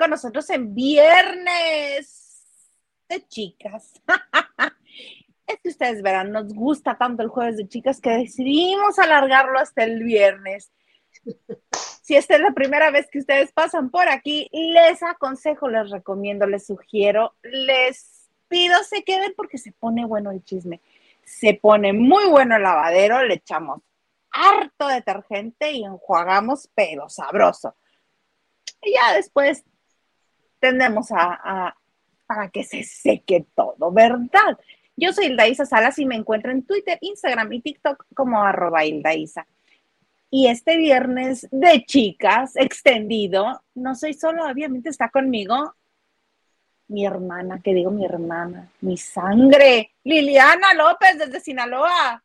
con nosotros en viernes de chicas. es que ustedes verán, nos gusta tanto el jueves de chicas que decidimos alargarlo hasta el viernes. Si esta es la primera vez que ustedes pasan por aquí, les aconsejo, les recomiendo, les sugiero, les pido se queden porque se pone bueno el chisme. Se pone muy bueno el lavadero, le echamos harto detergente y enjuagamos, pero sabroso. Y ya después tendemos a, a, que se seque todo, ¿verdad? Yo soy Hilda Salas y me encuentro en Twitter, Instagram y TikTok como arroba Hilda Y este viernes de chicas extendido, no soy solo, obviamente está conmigo mi hermana, que digo mi hermana, mi sangre, Liliana López desde Sinaloa.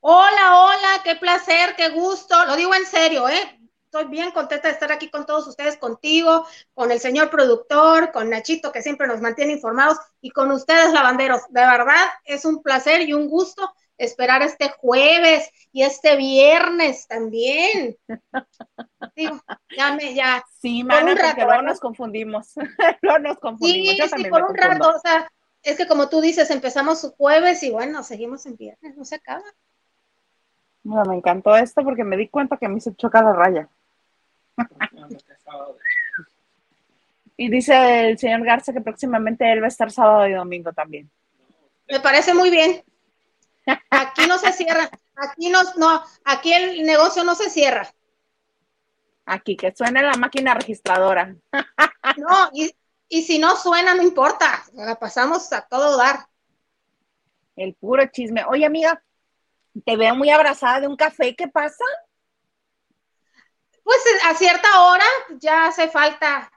Hola, hola, qué placer, qué gusto. Lo digo en serio, ¿eh? Estoy bien contenta de estar aquí con todos ustedes, contigo, con el señor productor, con Nachito, que siempre nos mantiene informados, y con ustedes, lavanderos. De verdad, es un placer y un gusto esperar este jueves y este viernes también. Digo, ya me, ya. Sí, mana, porque luego nos confundimos. no nos confundimos. Sí, sí, por un rato, o sea, es que como tú dices, empezamos jueves y bueno, seguimos en viernes, no se acaba. Bueno, me encantó esto porque me di cuenta que a mí se choca la raya. Y dice el señor Garza que próximamente él va a estar sábado y domingo también. Me parece muy bien. Aquí no se cierra, aquí no, no, aquí el negocio no se cierra. Aquí, que suene la máquina registradora. No, y, y si no suena, no importa, la pasamos a todo dar. El puro chisme. Oye, amiga, te veo muy abrazada de un café, ¿qué pasa? Pues a cierta hora ya hace falta,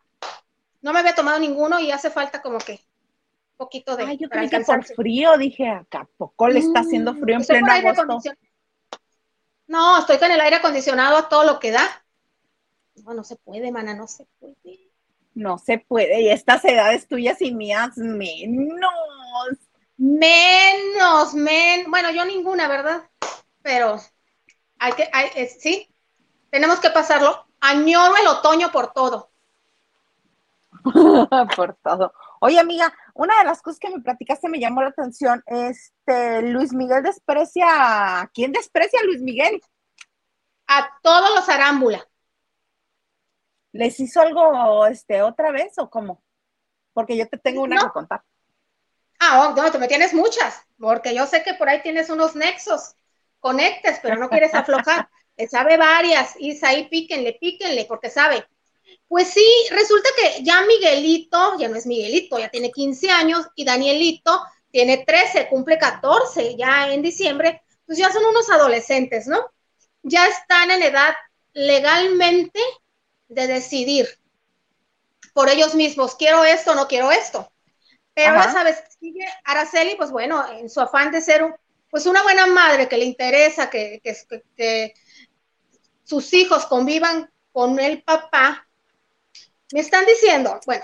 no me había tomado ninguno y hace falta como que un poquito de... Ay, yo creí que por frío, dije, acá poco le está haciendo frío en pleno agosto. No, estoy con el aire acondicionado a todo lo que da. No, no se puede, mana, no se puede. No se puede, y estas edades tuyas y mías menos. Menos, menos. Bueno, yo ninguna, ¿verdad? Pero hay que, hay, sí, tenemos que pasarlo. Añoro el otoño por todo. por todo. Oye, amiga, una de las cosas que me platicaste me llamó la atención. Este, Luis Miguel desprecia. ¿Quién desprecia a Luis Miguel? A todos los arámbula. ¿Les hizo algo este otra vez o cómo? Porque yo te tengo una que contar. Ah, oh, no, tú me tienes muchas, porque yo sé que por ahí tienes unos nexos, conectes, pero no quieres aflojar. Le sabe varias, y ahí píquenle, píquenle, porque sabe. Pues sí, resulta que ya Miguelito, ya no es Miguelito, ya tiene 15 años, y Danielito tiene 13, cumple 14 ya en diciembre, pues ya son unos adolescentes, ¿no? Ya están en edad legalmente de decidir por ellos mismos, quiero esto, no quiero esto. Pero ya sabes, sigue Araceli, pues bueno, en su afán de ser pues una buena madre que le interesa que, que, sus hijos convivan con el papá, me están diciendo, bueno,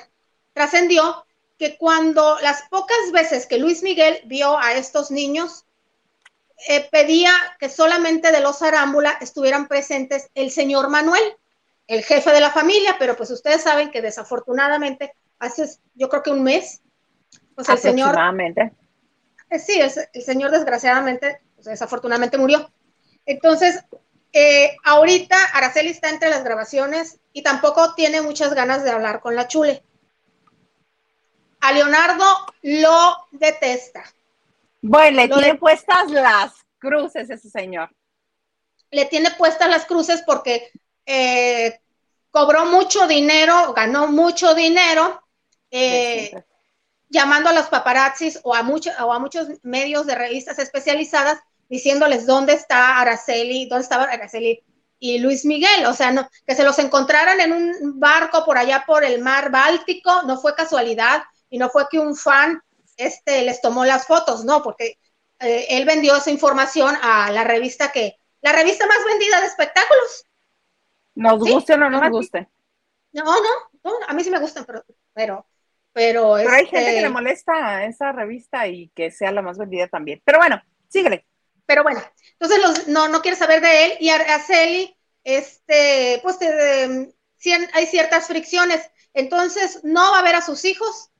trascendió que cuando las pocas veces que Luis Miguel vio a estos niños, eh, pedía que solamente de los arámbula estuvieran presentes el señor Manuel, el jefe de la familia, pero pues ustedes saben que desafortunadamente hace yo creo que un mes pues el señor. Eh, sí, el, señor desgraciadamente, pues, desafortunadamente murió. Entonces, eh, ahorita Araceli está entre las grabaciones y tampoco tiene muchas ganas de hablar con la chule. A Leonardo lo detesta. Bueno, le tiene puestas las cruces ese señor. Le tiene puestas las cruces porque eh, cobró mucho dinero, ganó mucho dinero. Eh, llamando a los paparazzis o a, o a muchos medios de revistas especializadas diciéndoles dónde está Araceli, dónde estaba Araceli y Luis Miguel, o sea, no, que se los encontraran en un barco por allá por el mar Báltico, no fue casualidad y no fue que un fan este, les tomó las fotos, no, porque eh, él vendió esa información a la revista que, la revista más vendida de espectáculos. ¿Nos guste o no nos guste? No, no, no, a mí sí me gustan, pero, pero pero, hay gente que le este molesta esa revista y que sea la más vendida también. Pero bueno, síguele. Pero bueno, entonces no, no quiere saber de él y Araceli este, pues hay ciertas fricciones. Entonces, no va a ver a sus hijos.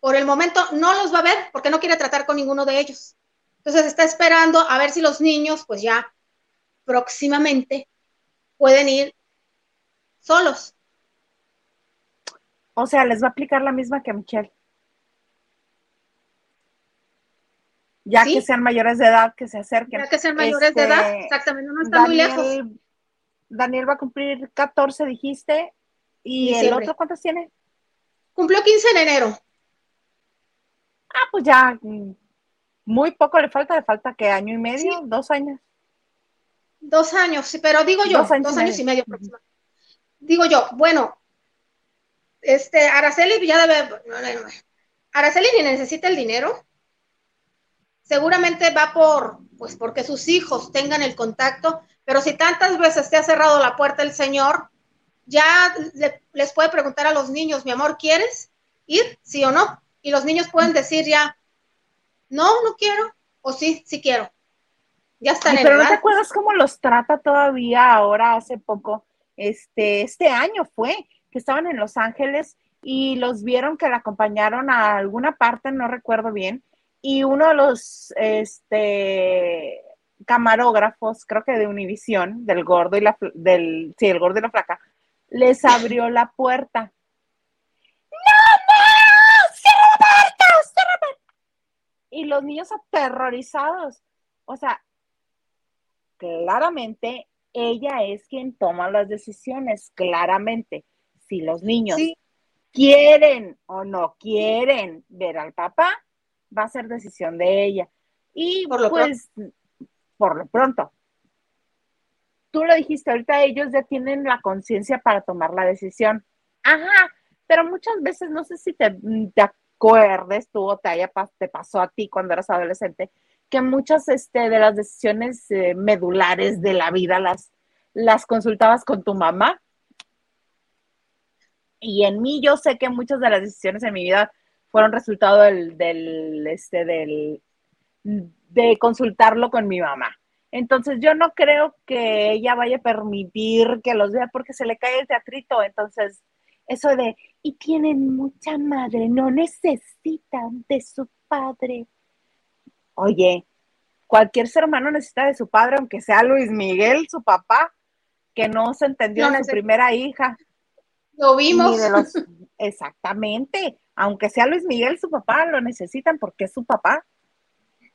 Por el momento no los va a ver porque no quiere tratar con ninguno de ellos. Entonces está esperando a ver si los niños, pues ya próximamente pueden ir solos. O sea, les va a aplicar la misma que a Michelle. Ya que sean mayores de edad, que se acerquen. Ya que sean mayores de edad, este, exactamente, no está muy lejos. Daniel va a cumplir 14, dijiste. ¿Y el otro cuántos tiene? Cumplió 15 en enero. Ah, pues ya mm, muy poco le falta, le falta que año y medio, dos años. Dos años, sí, pero digo yo, dos años, y medio, Digo yo, bueno, este, Araceli ya debe, Araceli ni necesita el dinero, seguramente va por, pues porque sus hijos tengan el contacto, pero si tantas veces te ha cerrado la puerta el Señor, ya les puede preguntar a los niños, mi amor, ¿quieres ir? Sí o no. Y los niños pueden decir ya, no, no quiero, o sí, sí quiero. Ya están Pero no te acuerdas cómo los trata todavía ahora, hace poco, este, este año fue, que estaban en Los Ángeles y los vieron que la acompañaron a alguna parte, no recuerdo bien, y uno de los este, camarógrafos, creo que de Univisión, del gordo y la del, sí, el gordo y la flaca, les abrió la puerta. ¡No, no! ¡Cierra la puerta! ¡Cierra la puerta! Y los niños aterrorizados. O sea, claramente ella es quien toma las decisiones, claramente. Si los niños quieren o no quieren ver al papá, va a ser decisión de ella. Y por lo pues, por lo pronto, tú lo dijiste, ahorita ellos ya tienen la conciencia para tomar la decisión. Ajá, pero muchas veces, no sé si te, te acuerdes tú o te, haya, te pasó a ti cuando eras adolescente, que muchas este, de las decisiones eh, medulares de la vida las, las consultabas con tu mamá. Y en mí yo sé que muchas de las decisiones en mi vida fueron resultado del, del, este, del, de consultarlo con mi mamá. Entonces yo no creo que ella vaya a permitir que los vea porque se le cae el teatrito. Entonces, eso de, y tienen mucha madre, no necesitan de su padre. Oye, cualquier ser humano necesita de su padre, aunque sea Luis Miguel, su papá, que no se entendió en su primera hija. Lo vimos. exactamente. Aunque sea Luis Miguel, su papá, lo necesitan porque es su papá.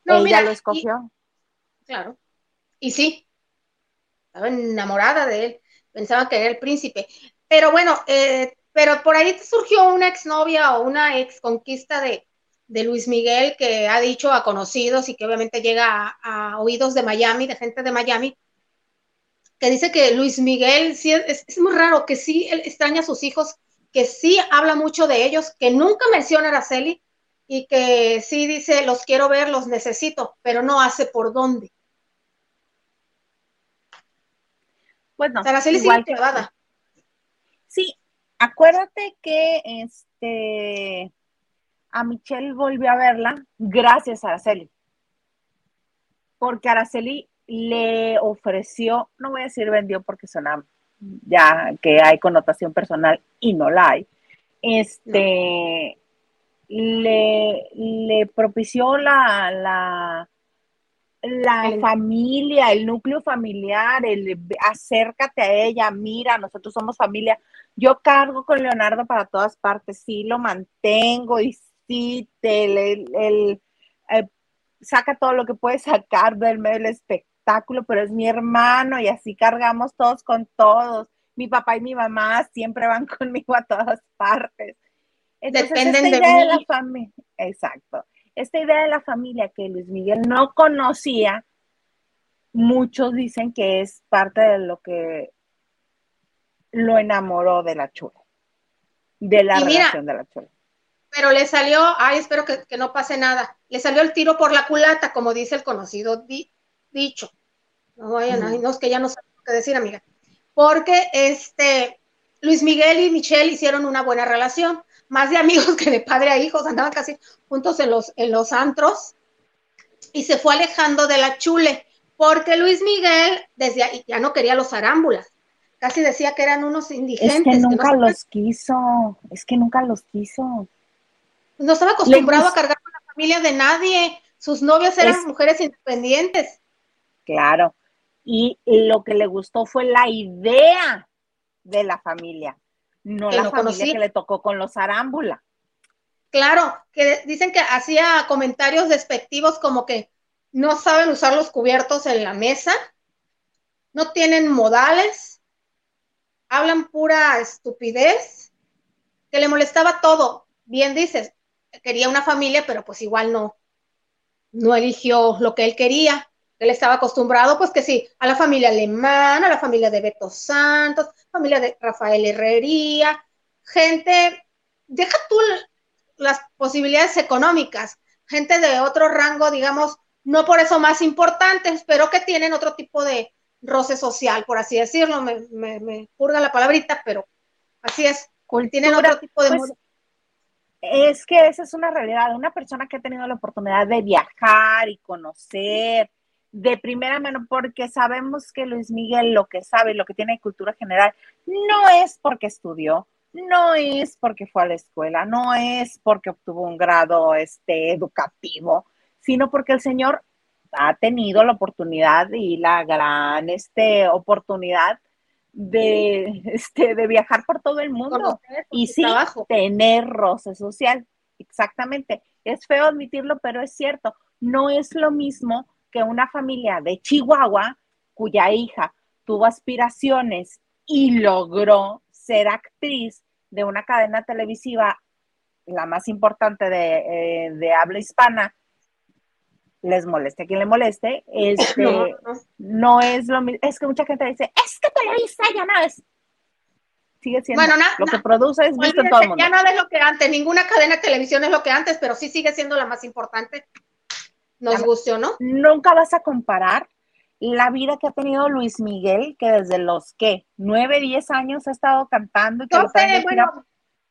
No, Ella lo escogió. claro. Y sí, estaba enamorada de él. Pensaba que era el príncipe. Pero bueno, eh, pero por ahí surgió una exnovia o una ex conquista de, de Luis Miguel que ha dicho a conocidos y que obviamente llega a, oídos de Miami, de gente de Miami, que dice que Luis Miguel sí es, muy raro, que sí extraña a sus hijos, que sí habla mucho de ellos, que nunca menciona a Araceli y que sí dice, los quiero ver, los necesito, pero no hace por dónde. Bueno, Araceli sigue Sí, acuérdate que este a Michelle volvió a verla gracias a Araceli. Porque Araceli le ofreció, no voy a decir vendió porque suena ya que hay connotación personal y no la hay. Este le, le propició la, la, la familia, el núcleo familiar, el acércate a ella, mira, nosotros somos familia. Yo cargo con Leonardo para todas partes, sí lo mantengo y sí, el, eh, saca todo lo que puede sacar del medio del espectáculo, pero es mi hermano y así cargamos todos con todos. Mi papá y mi mamá siempre van conmigo a todas partes. Dependen de, idea de la familia, exacto. Esta idea de la familia que Luis Miguel no conocía, muchos dicen que es parte de lo que lo enamoró de la chula, de la relación de la chula pero le salió, ay, espero que, no pase nada, le salió el tiro por la culata, como dice el conocido dicho. No vayan, ay, no, es que ya no sé qué decir, amiga. Porque este, Luis Miguel y Michelle hicieron una buena relación, más de amigos que de padre a hijos, andaban casi juntos en los, en los antros, y se fue alejando de la chule, porque Luis Miguel desde ahí ya no quería los arámbulas, casi decía que eran unos indigentes. Es que nunca los quiso, es que nunca los quiso. No estaba acostumbrado a cargar con la familia de nadie. Sus novias eran mujeres independientes. Claro. Y lo que le gustó fue la idea de la familia, no la familia que le tocó con los arámbula. Claro, que dicen que hacía comentarios despectivos como que no saben usar los cubiertos en la mesa, no tienen modales, hablan pura estupidez, que le molestaba todo. Bien dices, quería una familia, pero pues igual no, no eligió lo que él quería. Él estaba acostumbrado, pues que sí, a la familia alemana, a la familia de Beto Santos, familia de Rafael Herrería, gente, deja tú las posibilidades económicas, gente de otro rango, digamos, no por eso más importantes, pero que tienen otro tipo de roce social, por así decirlo, me, me, purga la palabrita, pero así es, tienen otro tipo de... Pues, es que esa es una realidad, una persona que ha tenido la oportunidad de viajar y conocer de primera mano, porque sabemos que Luis Miguel lo que sabe, lo que tiene cultura general, no es porque estudió, no es porque fue a la escuela, no es porque obtuvo un grado este, educativo, sino porque el Señor ha tenido la oportunidad y la gran este, oportunidad de, este, de viajar por todo el mundo y sí tener roce social. Exactamente. Es feo admitirlo, pero es cierto. No es lo mismo que una familia de Chihuahua, cuya hija tuvo aspiraciones y logró ser actriz de una cadena televisiva, la más importante de, eh, habla hispana, les moleste a quien le moleste, este, no, es lo mismo, es que mucha gente dice, es que Televisa ya no es, sigue siendo, bueno, lo que produce es visto en todo el mundo. Ya no es lo que antes, ninguna cadena de televisión es lo que antes, pero sí sigue siendo la más importante, nos gustó, ¿no? Nunca vas a comparar la vida que ha tenido Luis Miguel, que desde los que 9, 10 años ha estado cantando. Y que 12, bueno,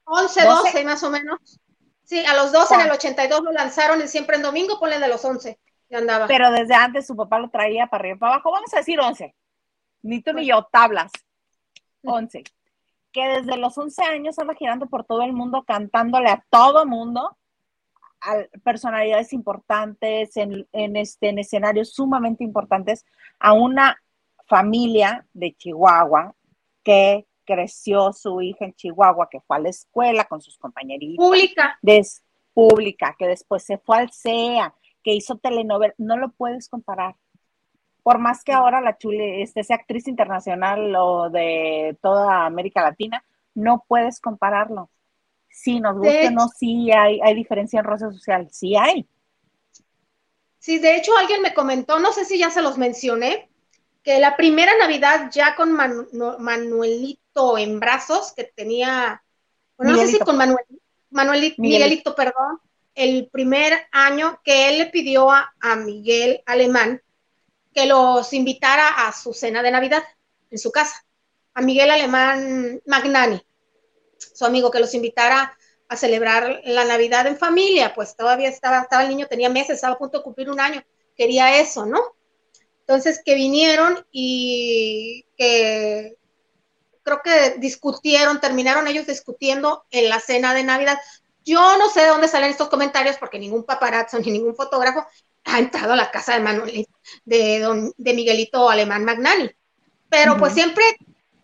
11, 12, más o menos. Sí, a los 12 en el 82 lo lanzaron y siempre en domingo, ponle de los 11. Ya andaba. Pero desde antes su papá lo traía para arriba y para abajo. Vamos a decir 11. Ni tú ni yo, tablas. 11. Que desde los 11 años anda girando por todo el mundo cantándole a todo mundo personalidades importantes, en, este, en escenarios sumamente importantes, a una familia de Chihuahua que creció su hija en Chihuahua, que fue a la escuela con sus compañeritos. Pública. Des, pública, que después se fue al CEA, que hizo telenovela, no lo puedes comparar. Por más que ahora la chule este, sea actriz internacional o de toda América Latina, no puedes compararlo sí, nos gusta o no, sí hay, hay diferencia en roce social, sí hay. Sí, de hecho alguien me comentó, no sé si ya se los mencioné, que la primera Navidad ya con Manuelito en brazos, que tenía, bueno, no sé si con Manuel, Manuelito, Miguelito. perdón, el primer año que él le pidió a, a Miguel Alemán que los invitara a su cena de Navidad en su casa, a Miguel Alemán Magnani su amigo que los invitara a celebrar la Navidad en familia, pues todavía estaba, estaba el niño, tenía meses, estaba a punto de cumplir un año, quería eso, ¿no? Entonces que vinieron y que creo que discutieron, terminaron ellos discutiendo en la cena de Navidad. Yo no sé de dónde salen estos comentarios porque ningún paparazzo ni ningún fotógrafo ha entrado a la casa de Manuel, de, don, de Miguelito Alemán Magnani. Pero pues siempre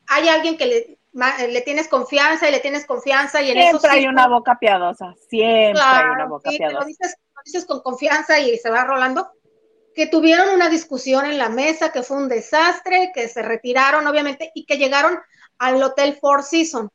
hay alguien que le, le tienes confianza y le tienes confianza y en siempre eso hay una boca piadosa, siempre hay una boca piadosa. Lo dices, dices, con confianza y se va rolando. Que tuvieron una discusión en la mesa, que fue un desastre, que se retiraron, obviamente, y que llegaron al Hotel Four Seasons.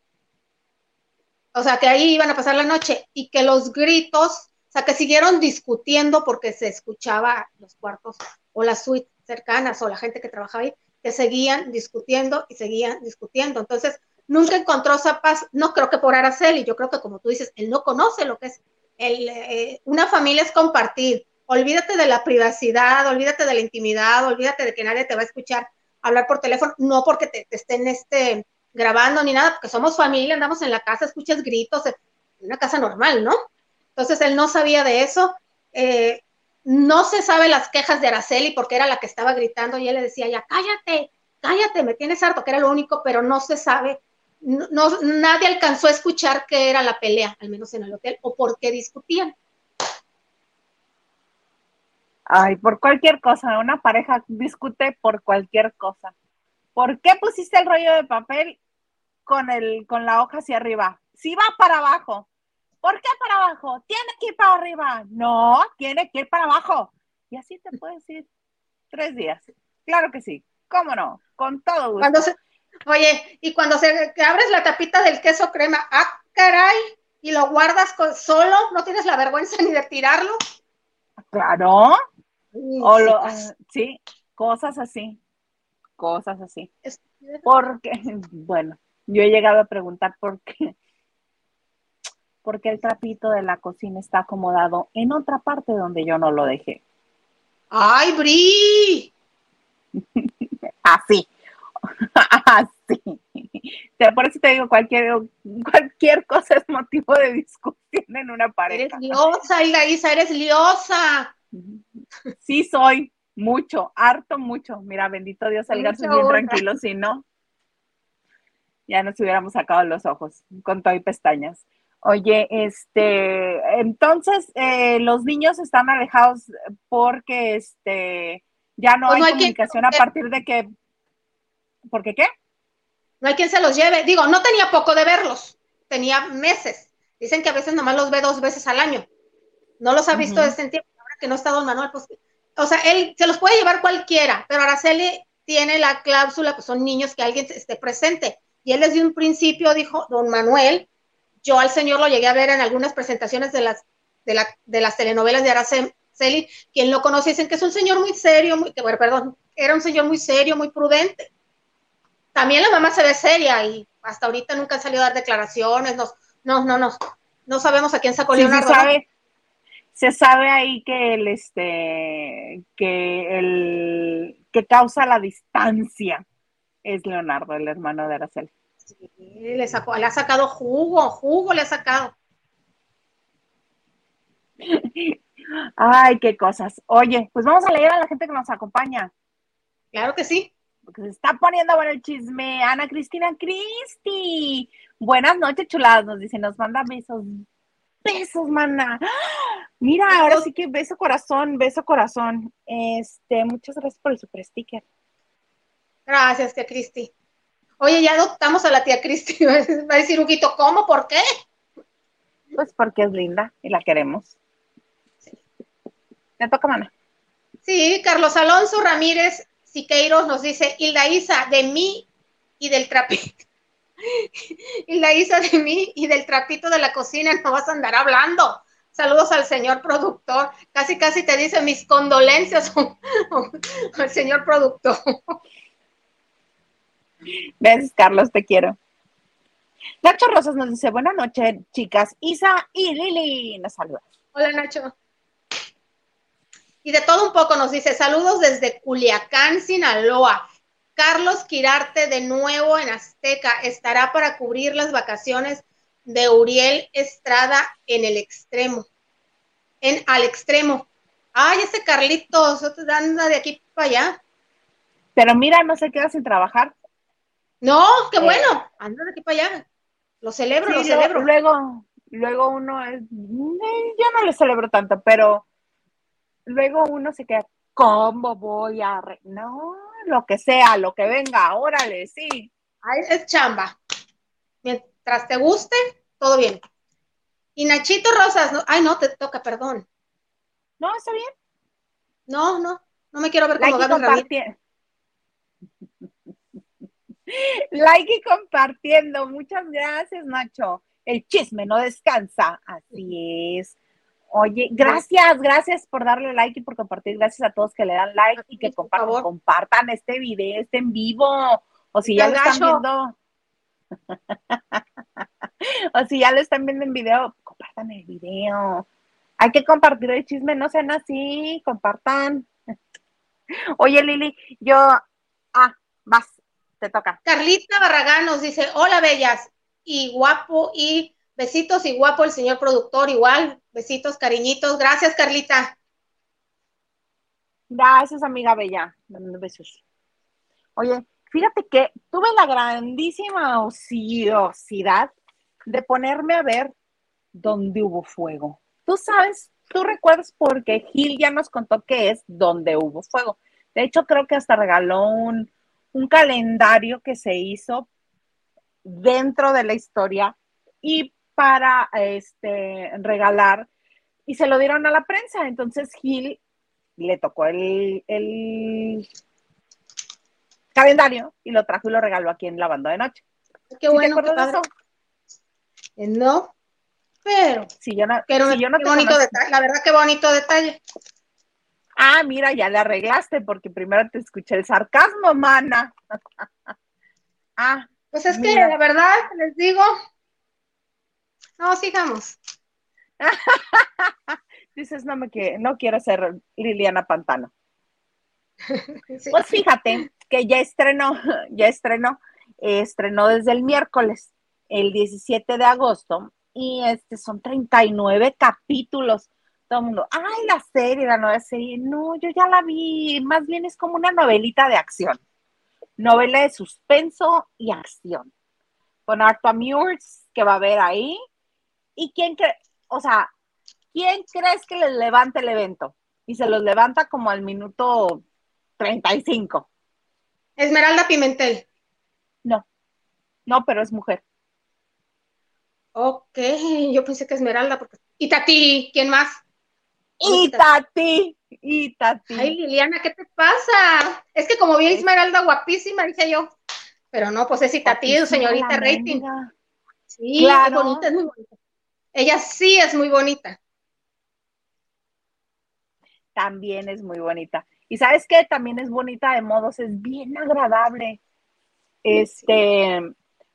O sea, que ahí iban a pasar la noche y que los gritos, o sea, que siguieron discutiendo porque se escuchaba los cuartos o las suites cercanas o la gente que trabajaba ahí, que seguían discutiendo y seguían discutiendo. Entonces, nunca encontró esa paz, no creo que por Araceli, yo creo que como tú dices, él no conoce lo que es el, eh, una familia es compartir, olvídate de la privacidad, olvídate de la intimidad, olvídate de que nadie te va a escuchar hablar por teléfono, no porque te, estén este, grabando ni nada, porque somos familia, andamos en la casa, escuchas gritos, en una casa normal, ¿no? Entonces él no sabía de eso, eh, no se sabe las quejas de Araceli porque era la que estaba gritando y él le decía, ya cállate, cállate, me tienes harto, que era lo único, pero no se sabe, no, nadie alcanzó a escuchar qué era la pelea, al menos en el hotel, o por qué discutían. Ay, por cualquier cosa, una pareja discute por cualquier cosa. ¿Por qué pusiste el rollo de papel con, el, con la hoja hacia arriba? Si va para abajo. ¿Por qué para abajo? Tiene que ir para arriba. No, tiene que ir para abajo. Y así te puedes ir tres días. Claro que sí. ¿Cómo no? Con todo gusto. Cuando se, oye, y cuando se abres la tapita del queso crema, ah, caray, y lo guardas solo, ¿no tienes la vergüenza ni de tirarlo? Claro. O lo, ah, sí, cosas así, cosas así. Porque, bueno, yo he llegado a preguntar por qué, porque el trapito de la cocina está acomodado en otra parte donde yo no lo dejé. ¡Ay, Bri! así, así. Por eso te digo, cualquier, cualquier cosa es motivo de discusión en una pareja. Eres liosa, Isa, eres liosa. Sí soy, mucho, harto mucho. Mira, bendito Dios, el gato bien tranquilo, si no, ya nos hubiéramos sacado los ojos con todo y pestañas. Oye, este, entonces eh, los niños están alejados porque este ya no pues hay comunicación a partir de que, ¿por qué? No hay quien se los lleve. Digo, no tenía poco de verlos, tenía meses. Dicen que a veces nomás los ve dos veces al año. No los ha visto desde el tiempo que no está don Manuel, pues, o sea, él se los puede llevar cualquiera, pero Araceli tiene la cláusula, pues son niños que alguien esté presente. Y él desde un principio dijo, don Manuel, yo al señor lo llegué a ver en algunas presentaciones de las, de, la, de las telenovelas de Araceli, quien lo conoce dicen que es un señor muy serio, muy, bueno, perdón, era un señor muy serio, muy prudente. También la mamá se ve seria y hasta ahorita nunca han salido a dar declaraciones, no, no, no, no, no sabemos a quién sacó Leonardo se sabe ahí que el este que el que causa la distancia es Leonardo, el hermano de Araceli. Sí, le, sacó, le ha sacado jugo, jugo le ha sacado. Ay, qué cosas. Oye, pues vamos a leer a la gente que nos acompaña. Claro que sí. Porque se está poniendo bueno el chisme. Ana Cristina Cristi. Buenas noches, chuladas. Nos dice, nos manda besos besos, mana. Mira, ahora sí que beso corazón, beso corazón. Este, muchas gracias por el super sticker. Gracias, tía Cristi. Oye, ya adoptamos a la tía Cristi. Va a decir Huguito, ¿cómo? ¿Por qué? Pues porque es linda y la queremos. Sí. Te toca, mana. Sí, Carlos Alonso Ramírez Siqueiros nos dice, Hilda Isa, de mí y del trapito la hizo de mí y del trapito de la cocina no vas a andar hablando. Saludos al señor productor. Casi, casi te dice mis condolencias al señor productor. Ves, Carlos, te quiero. Nacho Rosas nos dice, buenas noches, chicas. Isa y Lili nos saludan. Hola, Nacho. Y de todo un poco nos dice, saludos desde Culiacán, Sinaloa. Carlos Quirarte de nuevo en Azteca estará para cubrir las vacaciones de Uriel Estrada en el extremo. En al extremo. Ay, ese Carlitos, anda de aquí para allá. Pero mira, no se queda sin trabajar. No, qué eh, bueno, anda de aquí para allá. Lo celebro, lo celebro. Luego, luego uno es, eh, yo no le celebro tanto, pero luego uno se queda, ¿cómo voy a...? No, lo que sea, lo que venga, órale, sí. Ahí es chamba. Mientras te guste, todo bien. Y Nachito Rosas, no, ay, no, te toca, perdón. No, está bien. No, no, no me quiero ver como like Like y compartiendo. Muchas gracias, Nacho. El chisme no descansa. Así es. Oye, gracias, gracias por darle like y por compartir. Gracias a todos que le dan like y que compartan, compartan este video, este en vivo. O si ya lo están viendo. o si ya lo están viendo en video, compartan el video. Hay que compartir el chisme, no sean así, compartan. Oye, Lili, yo. Ah, vas, te toca. Carlita Barragán nos dice: Hola, bellas, y guapo, y besitos, y guapo el señor productor, igual. Besitos, cariñitos. Gracias, Carlita. Gracias, amiga bella. Besos. Oye, fíjate que tuve la grandísima ociosidad de ponerme a ver dónde hubo fuego. Tú sabes, tú recuerdas porque Gil ya nos contó que es donde hubo fuego. De hecho, creo que hasta regaló un, un calendario que se hizo dentro de la historia y para este, regalar y se lo dieron a la prensa. Entonces Gil le tocó el, el calendario y lo trajo y lo regaló aquí en la banda de noche. Qué bueno. Te de eso? Eh, no, pero. Si yo no, si yo no qué bonito detalle, la verdad, qué bonito detalle. Ah, mira, ya le arreglaste porque primero te escuché el sarcasmo, mana. ah. Pues es que la verdad, les digo. No, sigamos. Dices, no me que no quiero ser Liliana Pantano. Pues fíjate que ya estrenó, ya estrenó, estrenó desde el miércoles, el 17 de agosto, y este son 39 capítulos. Todo el mundo, ay, la serie, la nueva serie. No, yo ya la vi, más bien es como una novelita de acción. Novela de suspenso y acción. Con Arthur Mures, que va a ver ahí. ¿Y quién cree? O sea, ¿quién crees que les levante el evento? Y se los levanta como al minuto 35. Esmeralda Pimentel. No, no, pero es mujer. Ok, yo pensé que Esmeralda, porque... ¿Y Tati? ¿Quién más? Y Tati, y Tati. Ay, Liliana, ¿qué te pasa? Es que como vi a Esmeralda guapísima, dije yo. Pero no, pues es Itati, señorita rating. Sí, es bonita, es muy bonita. Ella sí es muy bonita. También es muy bonita. Y sabes qué, también es bonita de modos, es bien agradable. Este,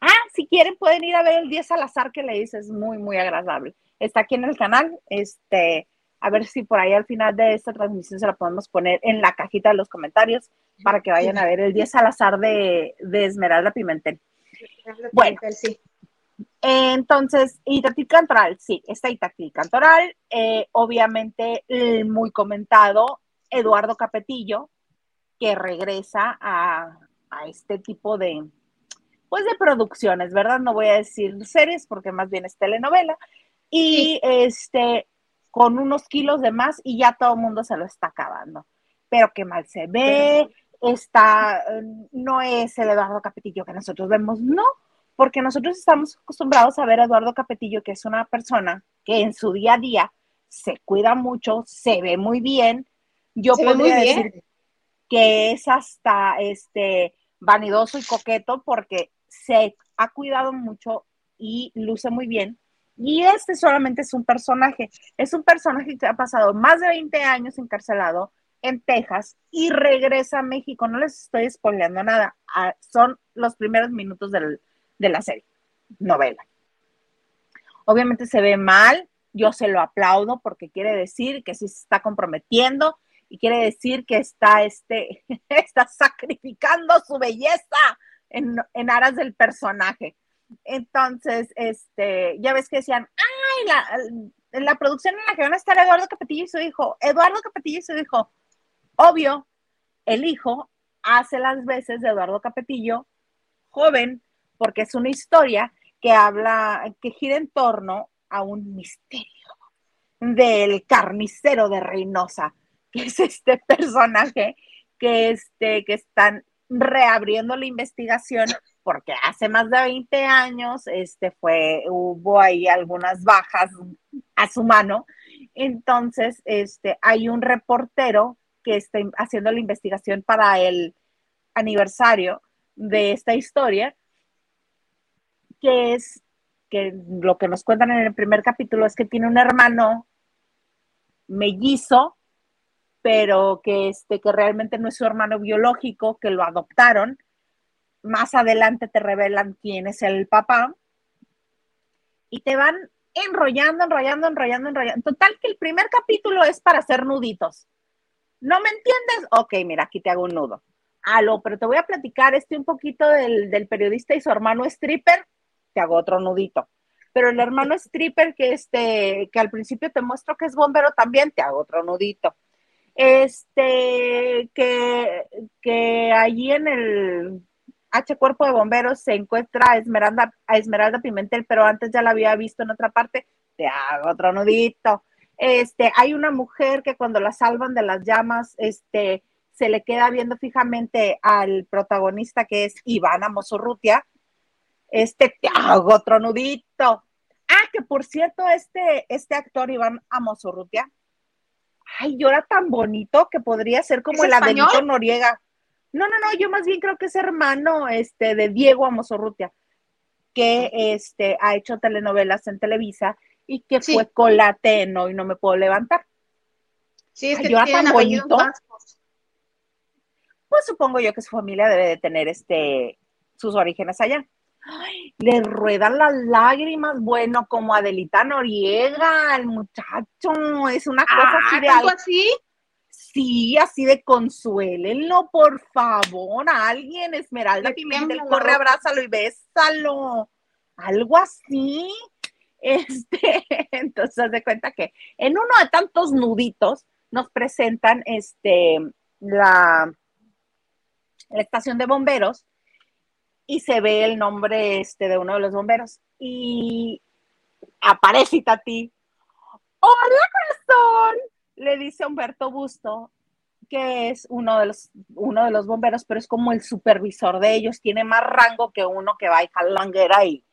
ah, si quieren pueden ir a ver el 10 al azar que le dice, es muy, muy agradable. Está aquí en el canal, este, a ver si por ahí al final de esta transmisión se la podemos poner en la cajita de los comentarios para que vayan a ver el 10 al azar de, Esmeralda Pimentel. Bueno, sí. Entonces, Itatí Cantoral, sí, está Itatí Cantoral, eh, obviamente muy comentado, Eduardo Capetillo, que regresa a, este tipo de, pues de producciones, ¿verdad? No voy a decir series porque más bien es telenovela. Y este, con unos kilos de más y ya todo el mundo se lo está acabando. Pero qué mal se ve, está, no es el Eduardo Capetillo que nosotros vemos, no, porque nosotros estamos acostumbrados a ver a Eduardo Capetillo, que es una persona que en su día a día se cuida mucho, se ve muy bien. Yo podría decir que es hasta este vanidoso y coqueto porque se ha cuidado mucho y luce muy bien y este solamente es un personaje, es un personaje que ha pasado más de 20 años encarcelado en Texas y regresa a México. No les estoy spoileando nada, ah, son los primeros minutos de la serie, novela. Obviamente se ve mal, yo se lo aplaudo porque quiere decir que sí se está comprometiendo y quiere decir que está, este, está sacrificando su belleza en, en aras del personaje. Entonces, este, ya ves que decían, ay, la, la producción en la que van a estar Eduardo Capetillo y su hijo. Eduardo Capetillo y su hijo. Obvio, el hijo hace las veces de Eduardo Capetillo joven, porque es una historia que habla, que gira en torno a un misterio del carnicero de Reynosa, que es este personaje que, este, que están reabriendo la investigación porque hace más de 20 años este fue, hubo ahí algunas bajas a su mano. Entonces, este, hay un reportero que está haciendo la investigación para el aniversario de esta historia, que es que lo que nos cuentan en el primer capítulo es que tiene un hermano mellizo, pero que, este, que realmente no es su hermano biológico, que lo adoptaron más adelante te revelan quién es el papá y te van enrollando, enrollando, enrollando, enrollando. Total que el primer capítulo es para hacer nuditos. ¿No me entiendes? Ok, mira, aquí te hago un nudo. Aló, pero te voy a platicar este un poquito del, periodista y su hermano stripper, te hago otro nudito. Pero el hermano stripper que este, que al principio te muestro que es bombero también, te hago otro nudito. Este, que, que allí en el, H Cuerpo de Bomberos se encuentra a Esmeralda, a Esmeralda Pimentel, pero antes ya la había visto en otra parte, te hago otro nudito. Este, hay una mujer que cuando la salvan de las llamas, este, se le queda viendo fijamente al protagonista que es Ivana Mosurrutia. Este, te hago otro nudito. Ah, que por cierto, este, este actor Iván Amosurrutia, ay, llora tan bonito que podría ser como el Adelito Noriega. No, no, no, yo más bien creo que es hermano este, de Diego Amosorrutia, que este, ha hecho telenovelas en Televisa y que fue colate en Hoy No Me Puedo Levantar. Sí, es que llora tan bonito. Pues supongo yo que su familia debe de tener este, sus orígenes allá. Le ruedan las lágrimas, bueno, como Adelita Noriega, el muchacho, es una cosa así de ah, algo. así? Sí, así de consuélenlo, por favor, alguien, Esmeralda Pimentel, corre, abrázalo y bésalo, algo así. Este, entonces, haz de cuenta que en uno de tantos nuditos nos presentan este, la, la estación de bomberos y se ve el nombre este, de uno de los bomberos y aparece Tati. ¡Hola, corazón! le dice Humberto Busto, que es uno de, los, uno de los bomberos, pero es como el supervisor de ellos, tiene más rango que uno que va y jala y,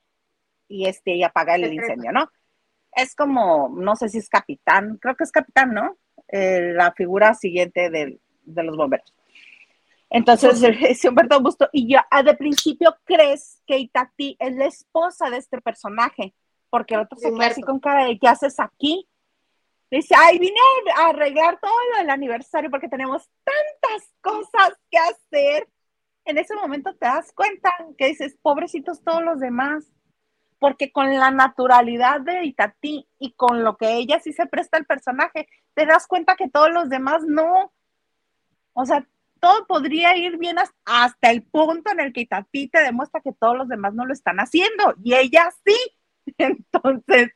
y, este, y apaga el incendio, ¿no? Es como, no sé si es capitán, creo que es capitán, ¿no? Eh, la figura siguiente de, los bomberos. Entonces, es Humberto Busto, y ya ah, de principio crees que Itati es la esposa de este personaje, porque el otro se queda así con cara de, ¿qué haces aquí? Dice, ay, vine a arreglar todo el aniversario porque tenemos tantas cosas que hacer. En ese momento te das cuenta que dices, pobrecitos todos los demás, porque con la naturalidad de Itatí y con lo que ella sí se presta el personaje, te das cuenta que todos los demás no. O sea, todo podría ir bien hasta el punto en el que Itatí te demuestra que todos los demás no lo están haciendo y ella sí. Entonces,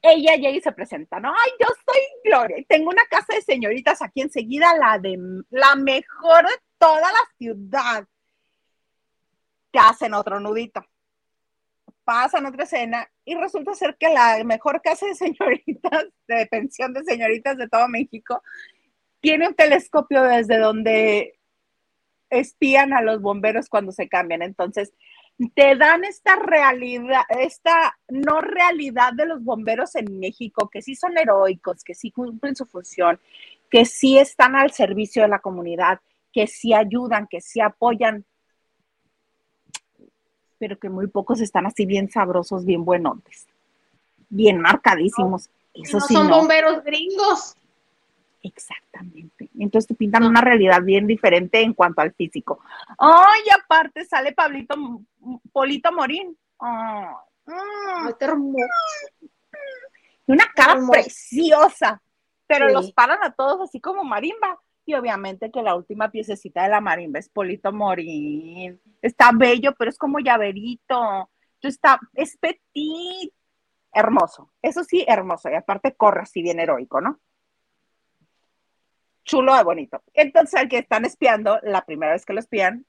ella llega y se presenta, ¿no? Ay, yo soy Gloria tengo una casa de señoritas aquí enseguida, la de la mejor de toda la ciudad. Te hacen otro nudito. Pasan otra escena y resulta ser que la mejor casa de señoritas, de pensión de señoritas de todo México, tiene un telescopio desde donde espían a los bomberos cuando se cambian. Entonces, te dan esta realidad, esta no realidad de los bomberos en México, que sí son heroicos, que sí cumplen su función, que sí están al servicio de la comunidad, que sí ayudan, que sí apoyan, pero que muy pocos están así bien sabrosos, bien buenotes, bien marcadísimos. Eso no son bomberos gringos. Exactamente. Entonces te pintan una realidad bien diferente en cuanto al físico. Ay, aparte sale Pablito, Polito Morín. Ay, qué hermoso. Una cara preciosa, pero los paran a todos así como marimba. Y obviamente que la última piececita de la marimba es Polito Morín. Está bello, pero es como llaverito. Entonces está, es petit, hermoso. Eso sí, hermoso. Y aparte corre así bien heroico, ¿no? Chulo de bonito. Entonces, al que están espiando, la primera vez que lo espían,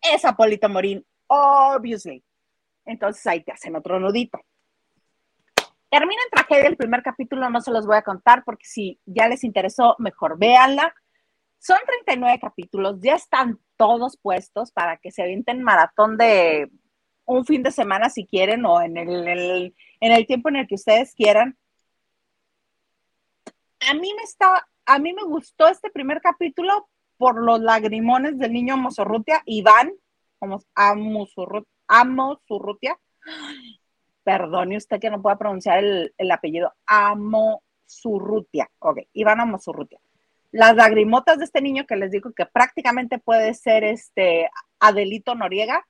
es Apolito Morín, obviously. Entonces ahí te hacen otro nudito. Termina en tragedia el primer capítulo, no se los voy a contar porque si ya les interesó, mejor véanla. Son 39 capítulos, ya están todos puestos para que se avienten maratón de un fin de semana si quieren o en el, en el tiempo en el que ustedes quieran. A mí me está a mí me gustó este primer capítulo por los lagrimones del niño Mosorrutia, Iván, como Amosurrutia. Perdone usted que no pueda pronunciar el, el apellido. Amosurrutia. Ok, Iván Amosurrutia. Las lagrimotas de este niño que les digo que prácticamente puede ser este Adelito Noriega.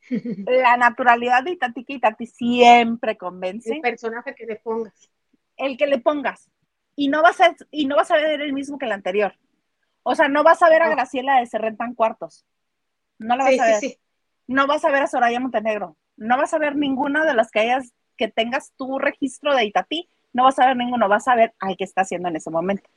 La naturalidad de Itati y Itati siempre convence. El personaje que le pongas. El que le pongas y no vas a, y no vas a ver el mismo que el anterior. O sea, no vas a ver a Graciela de Se Rentan Cuartos. No la vas a ver. No vas a ver a Soraya Montenegro. No vas a ver ninguna de las que hayas, que tengas tu registro de Itatí. No vas a ver ninguno. Vas a ver al que está haciendo en ese momento.